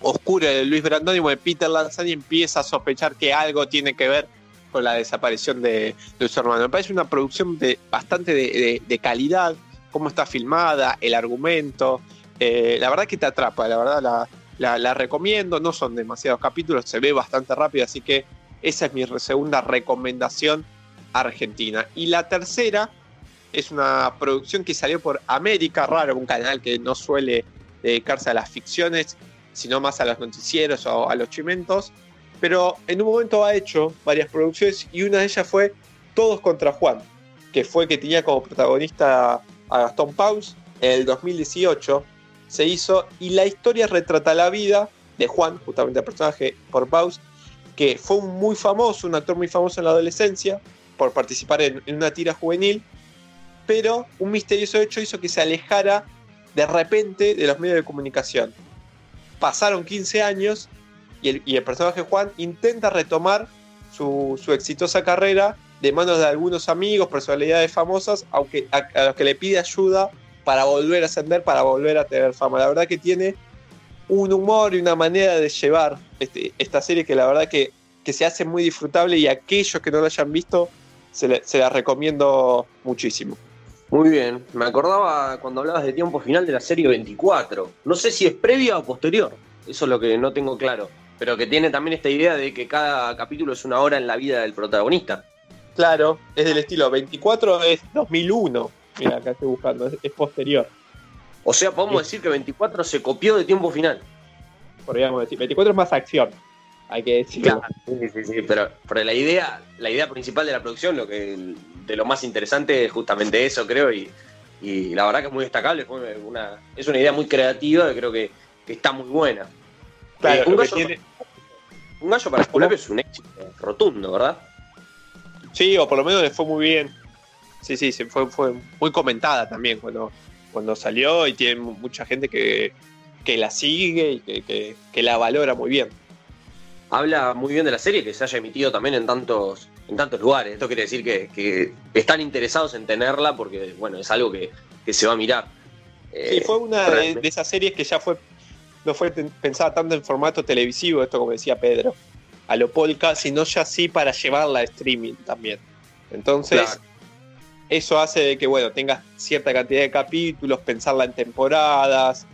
oscuro de Luis Brandoni, bueno, Peter Lanzani empieza a sospechar que algo tiene que ver con la desaparición de, de su hermano. Me parece una producción bastante de, calidad, cómo está filmada, el argumento. Eh, la verdad que te atrapa, la verdad la, la- recomiendo. No son demasiados capítulos, se ve bastante rápido, así que esa es mi segunda recomendación argentina. Y la tercera es una producción que salió por América Raro, un canal que no suele dedicarse a las ficciones, sino más a los noticieros o a los chimentos. Pero en un momento ha hecho varias producciones y una de ellas fue Todos contra Juan, que fue que tenía como protagonista a Gastón Paus en el 2018. Se hizo y la historia retrata la vida de Juan, justamente el personaje por Paus, que fue un muy famoso, un actor muy famoso en la adolescencia, por participar en, en una tira juvenil, pero un misterioso hecho hizo que se alejara de repente de los medios de comunicación. Pasaron 15 años y el, personaje Juan intenta retomar su, exitosa carrera de manos de algunos amigos, personalidades famosas, aunque a, los que le pide ayuda para volver a ascender, para volver a tener fama. La verdad que tiene un humor y una manera de llevar este- esta serie que la verdad que, que se hace muy disfrutable y aquellos que no la hayan visto se, se la recomiendo muchísimo. Muy bien, me acordaba cuando hablabas de tiempo final de la serie 24. No sé si es previa o posterior, eso es lo que no tengo claro. Pero que tiene también esta idea de que cada capítulo es una hora en la vida del protagonista. Claro, es del estilo 24 es 2001. Mira, acá estoy buscando, es, es posterior. O sea, podemos decir que 24 se copió de tiempo final. Podríamos decir, 24 es más acción, hay que decirlo. Sí, sí, sí, pero, pero la idea, la idea principal de la producción, lo que de lo más interesante es justamente eso, creo, y, y la verdad que es muy destacable, fue una, es una idea muy creativa y creo que, que está muy buena. Claro, Eh, un, lo que gallo, tiene- un gallo para Esculapio es un éxito rotundo, ¿verdad? Sí, o por lo menos le fue muy bien. Sí, sí, se fue, fue muy comentada también cuando, cuando salió y tiene mu- mucha gente que, que la sigue y que, que- que la valora muy bien. Habla muy bien de la serie que se haya emitido también en tantos, en tantos lugares. Esto quiere decir que, que están interesados en tenerla porque, bueno, es algo que, que se va a mirar. Sí, Eh, fue una de, realmente. de esas series que ya fue no fue pensada tanto en formato televisivo, esto como decía Pedro, a lo polka, sino ya sí para llevarla a streaming también. Entonces, Claro. eso hace de que, bueno, tengas cierta cantidad de capítulos, pensarla en temporadas,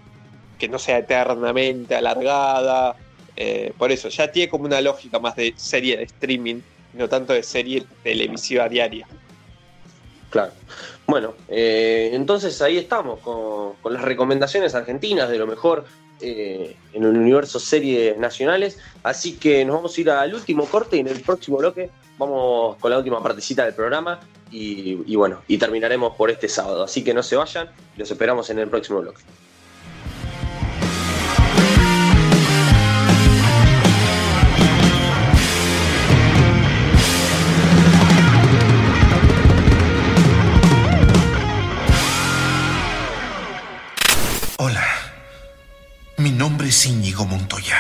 que no sea eternamente alargada. eh, por eso, ya tiene como una lógica más de serie de streaming, no tanto de serie televisiva diaria. Claro. Bueno, eh, entonces ahí estamos con, con las recomendaciones argentinas de lo mejor eh, en el universo series nacionales. Así que nos vamos a ir al último corte y en el próximo bloque vamos con la última partecita del programa y, y bueno, y terminaremos por este sábado. Así que no se vayan, los esperamos en el próximo bloque. Mi nombre es Íñigo Montoya.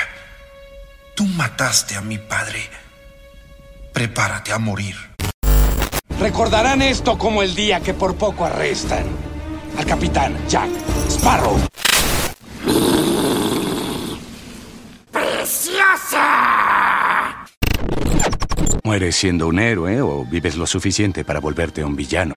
Tú mataste a mi padre. Prepárate a morir. Recordarán esto como el día que por poco arrestan al capitán Jack Sparrow. ¡Preciosa! ¿Mueres siendo un héroe o vives lo suficiente para volverte un villano?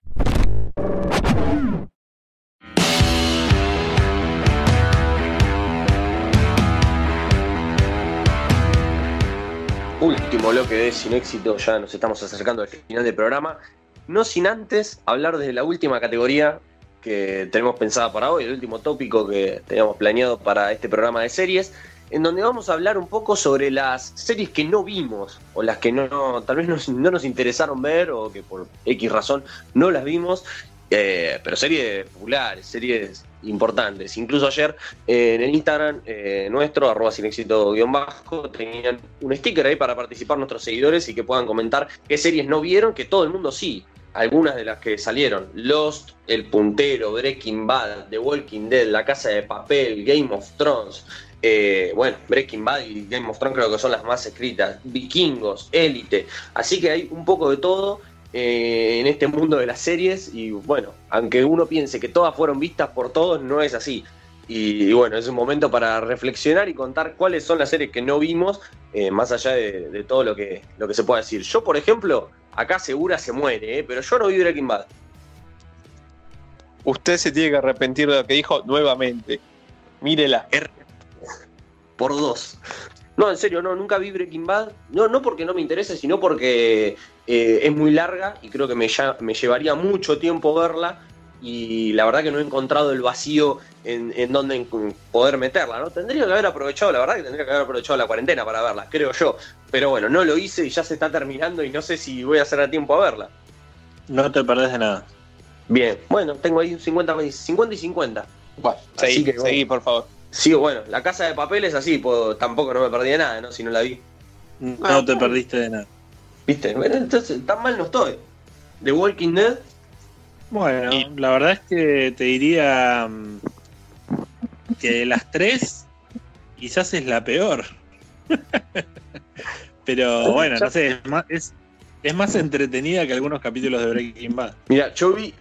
Sin Éxito, ya nos estamos acercando al final del programa. No sin antes hablar de la última categoría que tenemos pensada para hoy, el último tópico que teníamos planeado para este programa de series, en donde vamos a hablar un poco sobre las series que no vimos o las que no, tal vez nos- no nos interesaron ver o que por X razón no las vimos, eh, pero series populares, series importantes. Incluso ayer eh, en el Instagram eh, nuestro, arroba sin éxito guion bajo, tenían un sticker ahí para participar nuestros seguidores y que puedan comentar qué series no vieron, que todo el mundo sí. Algunas de las que salieron, Lost, El Puntero, Breaking Bad, The Walking Dead, La Casa de Papel, Game of Thrones, eh, bueno, Breaking Bad y Game of Thrones creo que son las más escritas, Vikingos, Élite, así que hay un poco de todo eh, en este mundo de las series y bueno, aunque uno piense que todas fueron vistas por todos, no es así. Y, y bueno, es un momento para reflexionar y contar cuáles son las series que no vimos, eh, más allá de, de todo lo que, lo que se pueda decir. Yo, por ejemplo, acá segura se muere, eh, pero yo no vi Breaking Bad. Usted se tiene que arrepentir de lo que dijo nuevamente. Mírela. Por dos. No, en serio, no, nunca vi Breaking Bad. No, no porque no me interese, sino porque eh, es muy larga y creo que me, ya- me llevaría mucho tiempo verla. Y la verdad que no he encontrado el vacío en, en donde poder meterla, ¿no? Tendría que haber aprovechado, la verdad que tendría que haber aprovechado la cuarentena para verla, creo yo. Pero bueno, no lo hice y ya se está terminando y no sé si voy a hacer a tiempo a verla. No te perdés de nada. Bien, bueno, tengo ahí un 50, 50 y 50. Seguí, Así que, bueno. seguí, por favor. Sí, bueno, la casa de papel es así, puedo- tampoco no me perdí de nada, ¿no? Si no la vi. No te perdiste de nada. ¿Viste? Entonces, tan mal no estoy. The Walking Dead. Bueno, la verdad es que te diría mm, que de las tres, quizás es la peor. Pero bueno, no sé, es más, es, es más entretenida que algunos capítulos de Breaking Bad. Mira, yo vi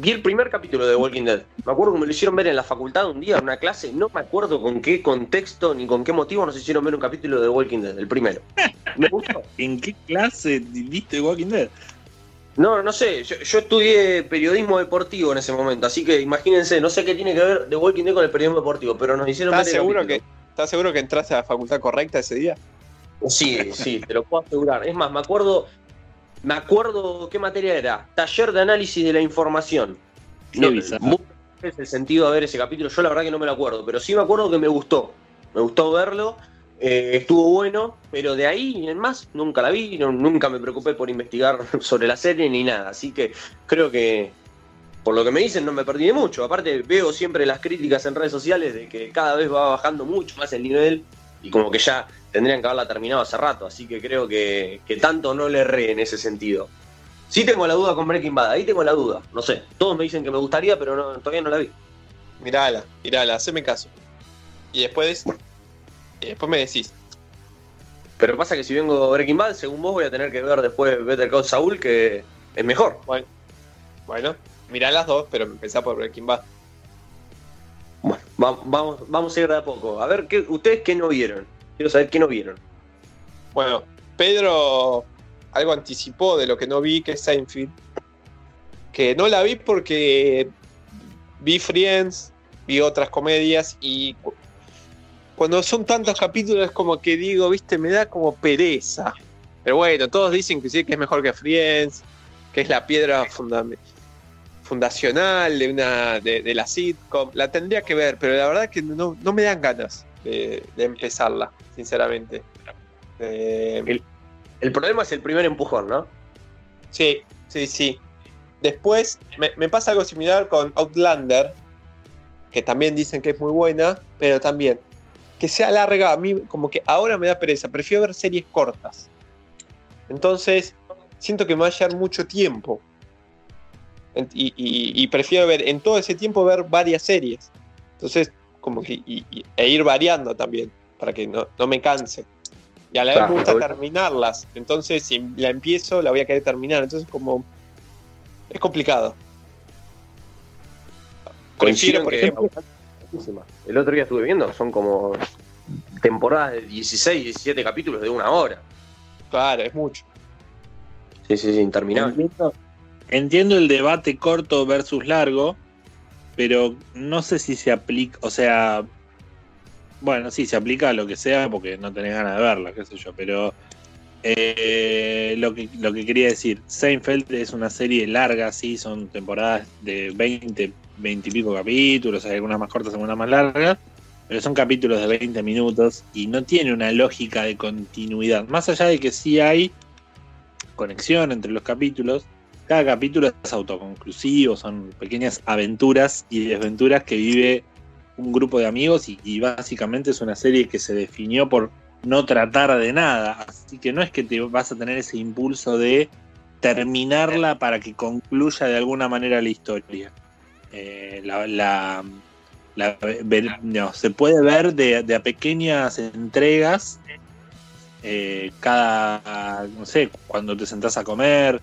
vi el primer capítulo de Walking Dead. Me acuerdo que me lo hicieron ver en la facultad un día, en una clase. No me acuerdo con qué contexto ni con qué motivo nos hicieron ver un capítulo de Walking Dead, el primero. Me gustó. ¿En qué clase viste Walking Dead? No, no sé. Yo, yo estudié periodismo deportivo en ese momento, así que imagínense, no sé qué tiene que ver de Walking Dead con el periodismo deportivo, pero nos hicieron ver ¿Estás el seguro, capítulo. que, ¿Estás seguro que entraste a la facultad correcta ese día? Sí, sí, te lo puedo asegurar. Es más, me acuerdo, me acuerdo qué materia era. Taller de análisis de la información. Qué No, muy- es el sentido de ver ese capítulo. Yo la verdad que no me lo acuerdo, pero sí me acuerdo que me gustó. Me gustó verlo. eh, estuvo bueno, pero de ahí en más nunca la vi, no- nunca me preocupé por investigar sobre la serie ni nada. Así que creo que, por lo que me dicen, no me perdí de mucho. Aparte, veo siempre las críticas en redes sociales de que cada vez va bajando mucho más el nivel y como que ya tendrían que haberla terminado hace rato. Así que creo que, que tanto no le erré en ese sentido. Sí tengo la duda con Breaking Bad, ahí tengo la duda. No sé, todos me dicen que me gustaría, pero no, todavía no la vi. Mirala, mirala, haceme caso. Y después, y después me decís. Pero pasa que si vengo Breaking Bad, según vos voy a tener que ver después Better Call Saul, que es mejor. Bueno, bueno, mirá las dos, pero empezá por Breaking Bad. Va- vamos, vamos a ir de a poco. A ver, ¿qué, ¿ustedes qué no vieron? Quiero saber qué no vieron. Bueno, Pedro algo anticipó de lo que no vi, que es Seinfeld. Que no la vi porque vi Friends, vi otras comedias y cu- cuando son tantos capítulos como que digo, viste, me da como pereza. Pero bueno, todos dicen que sí, que es mejor que Friends, que es la piedra fundam- fundacional de una de, de la sitcom. La tendría que ver, pero la verdad que no, no me dan ganas de, de empezarla, sinceramente. Eh, El, el problema es el primer empujón, ¿no? Sí, sí, sí. Después me, me pasa algo similar con Outlander, que también dicen que es muy buena, pero también que sea larga, a mí como que ahora me da pereza, prefiero ver series cortas. Entonces, siento que me va a llevar mucho tiempo. Y, y- y prefiero ver en todo ese tiempo ver varias series. Entonces, como que y- y- e ir variando también, para que no, no me canse. Y a la vez Claro, me gusta terminarlas. Entonces, si la empiezo, la voy a querer terminar. Entonces, como. Es complicado. Coincido Prefiero, por ejemplo. el otro día estuve viendo, son como temporadas de 16, 17 capítulos de una hora. Claro, es mucho. Sí, sí, sí, interminable. Entiendo, el debate corto versus largo, pero no sé si se aplica, o sea, bueno, sí, se aplica a lo que sea porque no tenés ganas de verla, qué sé yo, pero eh, lo, que, lo que quería decir, Seinfeld es una serie larga, sí, son temporadas de 20, 20 y pico capítulos, hay algunas más cortas, algunas más largas, pero son capítulos de 20 minutos y no tiene una lógica de continuidad, más allá de que sí hay conexión entre los capítulos. Cada capítulo es autoconclusivo, son pequeñas aventuras y desventuras que vive un grupo de amigos y, básicamente es una serie que se definió por no tratar de nada. Así que no es que te vas a tener ese impulso de terminarla para que concluya de alguna manera la historia. Eh, la, la- no, se puede ver de, de a pequeñas entregas eh, cada, no sé, cuando te sentás a comer.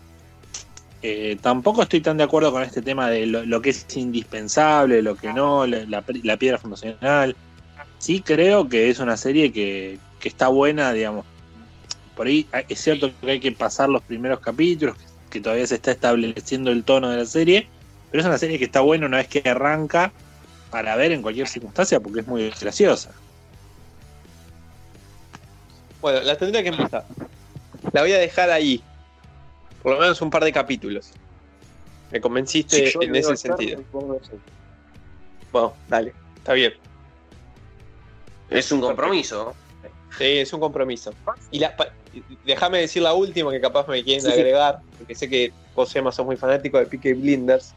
Eh, tampoco estoy tan de acuerdo con este tema de lo, que es indispensable, lo que no, la piedra fundacional. Sí creo que es una serie que, que está buena, digamos. Por ahí ah, es cierto que hay que pasar los primeros capítulos, que todavía se está estableciendo el tono de la serie, pero es una serie que está buena una vez que arranca para ver en cualquier circunstancia porque es muy graciosa. Bueno, la tendría que empezar. La voy a dejar ahí. Por lo menos un par de capítulos. Me convenciste Sí, en ese sentido. Bueno, dale. Está bien. Es un compromiso. Sí, es un compromiso. Y déjame decir la última que capaz me quieren Sí, sí. agregar, porque sé que vos, Emma, sos muy fanático de Peaky Blinders.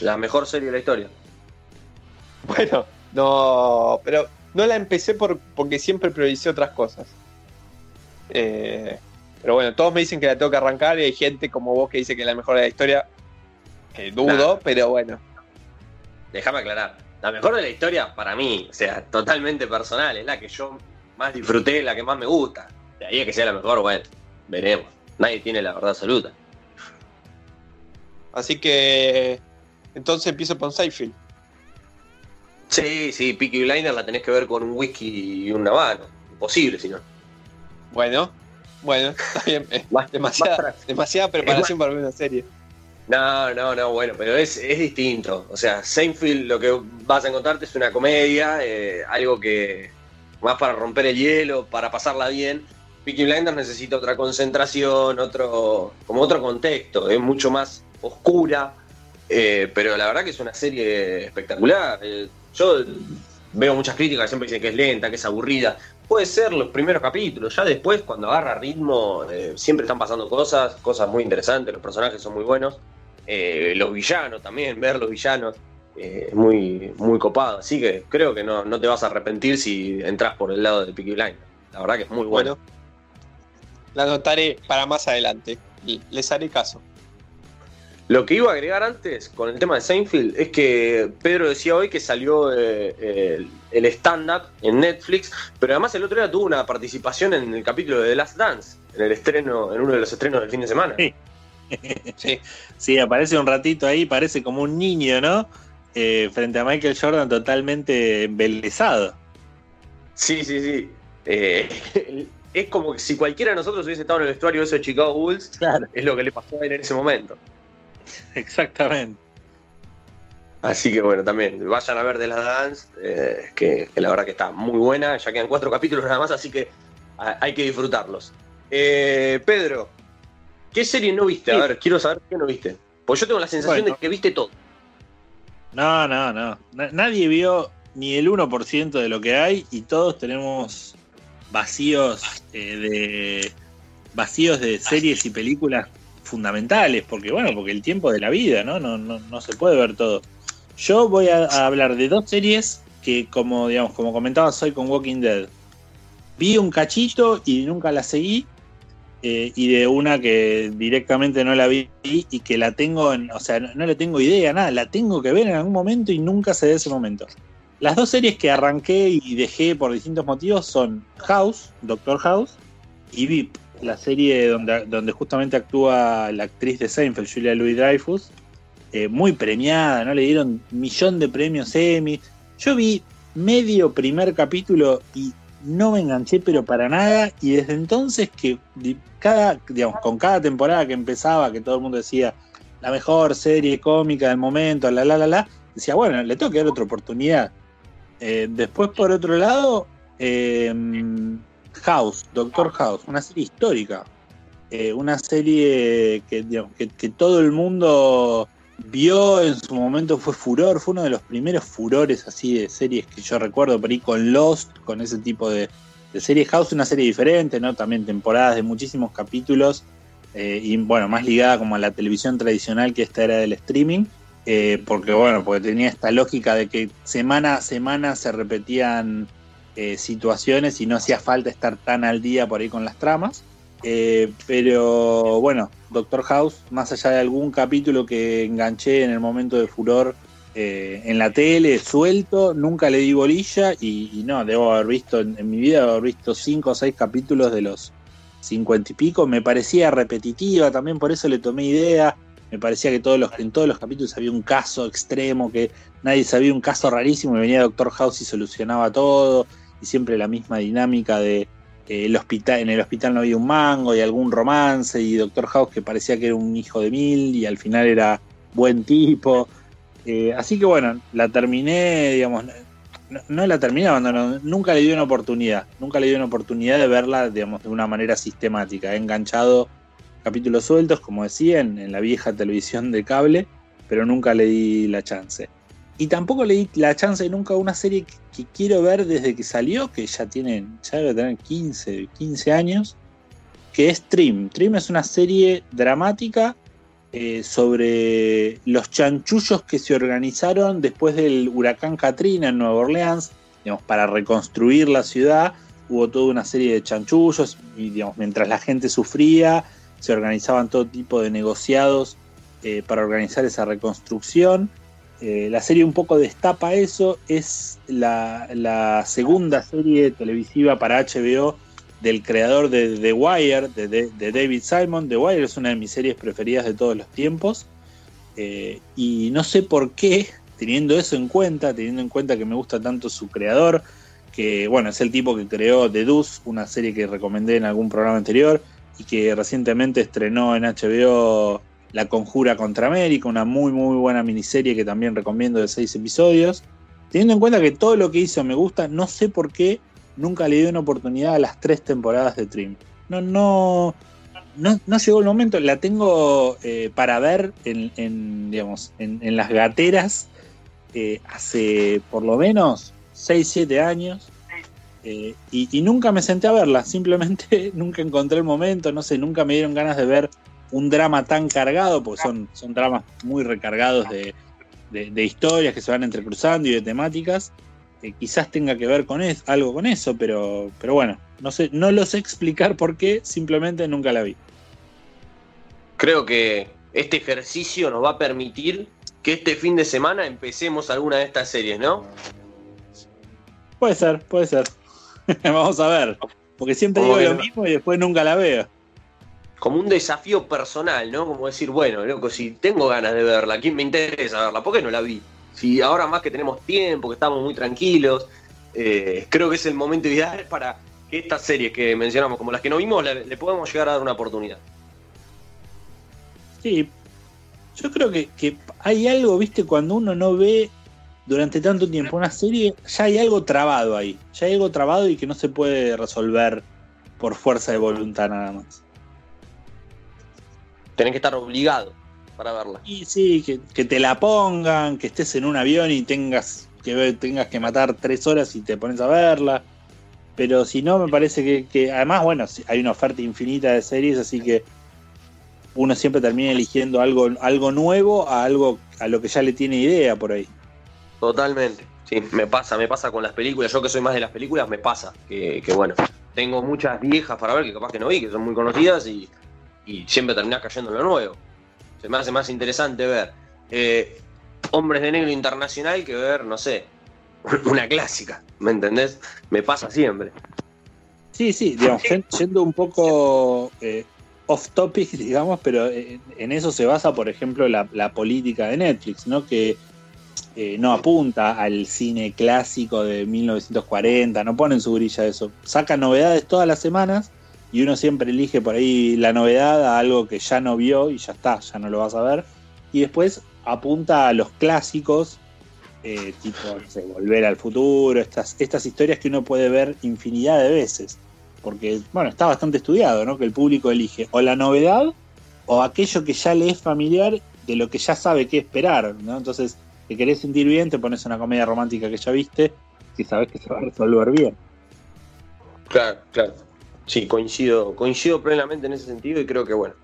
La mejor serie de la historia. Bueno, no, pero no la empecé por, porque siempre prioricé otras cosas. Eh, pero bueno, todos me dicen que la tengo que arrancar y hay gente como vos que dice que es la mejor de la historia. Que dudo, Nah. pero bueno. Déjame aclarar. La mejor de la historia, para mí, o sea, totalmente personal, es la que yo más disfruté, la que más me gusta. De ahí a que sea la mejor, bueno, veremos. Nadie tiene la verdad absoluta. Así que Entonces empiezo con Seinfeld. Sí, sí, Peaky Blinders la tenés que ver con un whisky y un habano. Imposible, si no. Bueno, bueno, está bien. eh, demasiada, demasiada preparación para una serie. No, no, no, bueno, pero es, es distinto. O sea, Seinfeld lo que vas a encontrarte es una comedia, eh, algo que más para romper el hielo, para pasarla bien. Peaky Blinders necesita otra concentración, otro, como otro contexto, es mucho más oscura, eh, pero la verdad que es una serie espectacular. Eh, yo veo muchas críticas siempre dicen que es lenta, que es aburrida. Puede ser los primeros capítulos, ya después cuando agarra ritmo eh, siempre están pasando cosas, cosas muy interesantes, los personajes son muy buenos. Eh, los villanos también, ver los villanos eh, es muy, muy copado. Así que creo que no, no te vas a arrepentir si entras por el lado de Peaky Blinders. La verdad que es muy bueno. La anotaré para más adelante. Les haré caso. Lo que iba a agregar antes con el tema de Seinfeld es que Pedro decía hoy que salió eh, el, el stand-up en Netflix, pero además el otro día tuvo una participación en el capítulo de The Last Dance, en el estreno, en uno de los estrenos del fin de semana. Sí. sí, aparece un ratito ahí, parece como un niño, ¿no? Eh, frente a Michael Jordan totalmente embelesado. Sí, sí, sí. Eh, es como que si cualquiera de nosotros hubiese estado en el vestuario de esos Chicago Bulls, es lo que le pasó a él en ese momento. Exactamente. Así que bueno, también vayan a ver The Last Dance, eh, que, que la verdad que está muy buena. Ya quedan cuatro capítulos nada más, así que a- hay que disfrutarlos. Eh, Pedro, ¿qué serie no viste? A ver, quiero saber qué no viste. Pues yo tengo la sensación Bueno. de que viste todo. No, no, no. Na- nadie vio ni el 1% de lo que hay y todos tenemos vacíos eh, de vacíos de series y películas fundamentales, porque bueno, porque el tiempo de la vida, ¿no? No, no, no se puede ver todo. Yo voy a, hablar de dos series que, como digamos, como comentaba, soy con Walking Dead. Vi un cachito y nunca la seguí. eh, y de una que directamente no la vi y que la tengo, en, o sea, no, no le tengo idea, nada, la tengo que ver en algún momento y nunca se dé ese momento. Las dos series que arranqué y dejé por distintos motivos son House, Doctor House, y VIP, la serie donde, donde justamente actúa la actriz de Seinfeld, Julia Louis Dreyfus, eh, muy premiada, ¿no? Le dieron millón de premios Emmy. Yo vi medio primer capítulo y no me enganché, pero para nada. Y desde entonces que cada, digamos, con cada temporada que empezaba, que todo el mundo decía la mejor serie cómica del momento, la la la la, decía, bueno, le tengo que dar otra oportunidad. Eh, después, por otro lado, eh, House, Doctor House, una serie histórica. Eh, una serie que, todo el mundo vio en su momento, fue furor, fue uno de los primeros furores así de series que yo recuerdo, por ahí con Lost, con ese tipo de, de serie House, una serie diferente, ¿no? También temporadas de muchísimos capítulos, eh, y bueno, más ligada como a la televisión tradicional que esta era del streaming, eh, porque bueno, porque tenía esta lógica de que semana a semana se repetían eh, situaciones y no hacía falta estar tan al día por ahí con las tramas. Eh, pero bueno, Doctor House, más allá de algún capítulo que enganché en el momento de furor eh, en la tele, suelto, nunca le di bolilla y, no, debo haber visto en, mi vida, haber visto cinco o seis capítulos de los cincuenta y pico. Me parecía repetitiva, también por eso le tomé idea. Me parecía que todos los, en todos los capítulos había un caso extremo, que nadie sabía un caso rarísimo y venía Doctor House y solucionaba todo. Y siempre la misma dinámica de eh, el hospital, en el hospital no había un mango y algún romance y Doctor House que parecía que era un hijo de mil y al final era buen tipo. Eh, así que bueno, la terminé, digamos, no, la terminé nunca le di una oportunidad, nunca le di una oportunidad de verla, digamos, de una manera sistemática. He enganchado capítulos sueltos, como decía, en, en la vieja televisión de cable, pero nunca le di la chance. Y tampoco le di la chance nunca a una serie que, quiero ver desde que salió, que ya tiene, ya debe tener 15, 15 años, que es Trim. Trim es una serie dramática eh, sobre los chanchullos que se organizaron después del huracán Katrina en Nueva Orleans, para reconstruir la ciudad. Hubo toda una serie de chanchullos y mientras la gente sufría, se organizaban todo tipo de negociados eh, para organizar esa reconstrucción. Eh, la serie un poco destapa eso, es la, segunda serie televisiva para HBO del creador de The Wire, de David Simon. The Wire es una de mis series preferidas de todos los tiempos. Eh, y no sé por qué, teniendo eso en cuenta, teniendo en cuenta que me gusta tanto su creador, que bueno, es el tipo que creó The Deuce, una serie que recomendé en algún programa anterior, y que recientemente estrenó en HBO La Conjura contra América, una muy muy buena miniserie que también recomiendo de seis episodios. Teniendo en cuenta que todo lo que hizo me gusta, no sé por qué nunca le di una oportunidad a las tres temporadas de Trim. No, no, no, no llegó el momento. La tengo eh, para ver en, digamos, en, las gateras eh, hace por lo menos 6, 7 años. Eh, y, nunca me senté a verla, simplemente nunca encontré el momento, no sé, nunca me dieron ganas de ver un drama tan cargado, porque son, son dramas muy recargados de, de, historias que se van entrecruzando y de temáticas. quizás tenga que ver con eso, algo con eso, pero, pero bueno, no sé, no lo sé explicar por qué, simplemente nunca la vi. Creo que este ejercicio nos va a permitir que este fin de semana empecemos alguna de estas series, ¿no? Puede ser, puede ser. Vamos a ver. Porque siempre digo lo mismo y después nunca la veo como un desafío personal, ¿no? Como decir, bueno, loco, si tengo ganas de verla, ¿quién me interesa verla? ¿Por qué no la vi? Si ahora más que tenemos tiempo, que estamos muy tranquilos, eh, creo que es el momento ideal para que estas series que mencionamos, como las que no vimos, le, podemos llegar a dar una oportunidad. Sí, yo creo que, hay algo, viste, cuando uno no ve durante tanto tiempo una serie, ya hay algo trabado ahí, ya hay algo trabado y que no se puede resolver por fuerza de voluntad nada más tenés que estar obligado para verla. Y sí, que, te la pongan, que estés en un avión y tengas que tengas que matar tres horas y te pones a verla. Pero si no, me parece que, además, bueno, hay una oferta infinita de series, así que uno siempre termina eligiendo algo, algo nuevo a algo a lo que ya le tiene idea por ahí. Totalmente. Sí, me pasa, me pasa con las películas. Yo que soy más de las películas, me pasa que, que bueno, tengo muchas viejas para ver que capaz que no vi, que son muy conocidas y y siempre terminás cayendo en lo nuevo. Se me hace más interesante ver eh, Hombres de Negro Internacional que ver, no sé, una clásica, ¿me entendés? Me pasa siempre. Sí, sí, digamos, yendo un poco eh, off topic, digamos, pero en eso se basa, por ejemplo, la, política de Netflix, ¿no? Que eh, no apunta al cine clásico de 1940, no pone en su grilla eso. Saca novedades todas las semanas y uno siempre elige por ahí la novedad a algo que ya no vio y ya está, ya no lo vas a ver. Y después apunta a los clásicos, eh, tipo Volver al futuro, estas, estas historias que uno puede ver infinidad de veces. Porque, bueno, está bastante estudiado, ¿no? Que el público elige o la novedad o aquello que ya le es familiar de lo que ya sabe qué esperar, ¿no? Entonces, te querés sentir bien, te pones una comedia romántica que ya viste, y sabes que se va a resolver bien. Claro, claro. Sí, coincido, coincido plenamente en ese sentido y creo que bueno.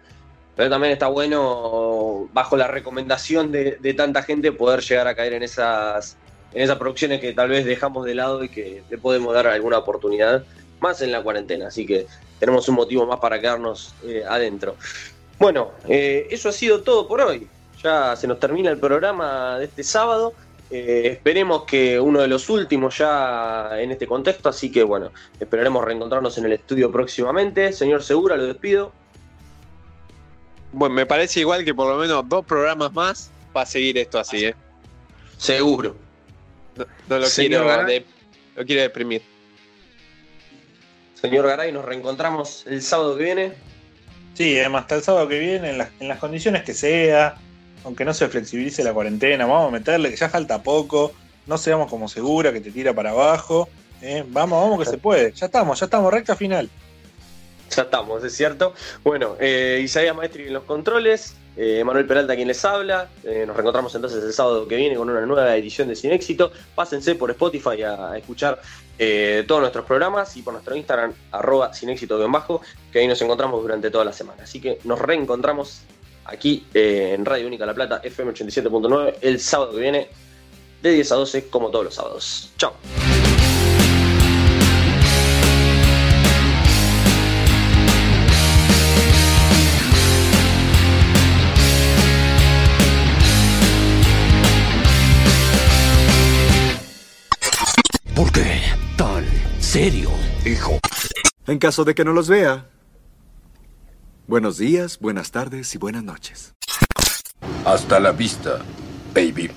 Pero también está bueno, bajo la recomendación de, tanta gente, poder llegar a caer en esas, en esas producciones que tal vez dejamos de lado y que le podemos dar alguna oportunidad, más en la cuarentena. Así que tenemos un motivo más para quedarnos eh, adentro. Bueno, eh, eso ha sido todo por hoy. Ya se nos termina el programa de este sábado. Eh, esperemos que uno de los últimos ya en este contexto, así que bueno, esperaremos reencontrarnos en el estudio próximamente. Señor Segura, lo despido. Bueno, me parece igual que por lo menos dos programas más va a seguir esto así, ¿eh? Seguro. No, lo, quiero lo quiero deprimir. Señor Garay, nos reencontramos el sábado que viene. Sí, además hasta el sábado que viene, en las, en las condiciones que sea aunque no se flexibilice la cuarentena, vamos a meterle que ya falta poco, no seamos como segura que te tira para abajo. ¿eh? Vamos, vamos que se puede. Ya estamos, ya estamos, recta final. Ya estamos, es cierto. Bueno, eh, Isaías Maestri en los controles, eh, Manuel Peralta quien les habla. Eh, nos reencontramos entonces el sábado que viene con una nueva edición de Sin Éxito. Pásense por Spotify a, escuchar todos nuestros programas y por nuestro Instagram, arroba sin éxito que ahí nos encontramos durante toda la semana. Así que nos reencontramos aquí eh, en Radio Única La Plata, FM 87.9, el sábado que viene, de 10 a 12, como todos los sábados. Chao. ¿Por qué tan serio, hijo? En caso de que no los vea. Buenos días, buenas tardes y buenas noches. Hasta la vista, baby.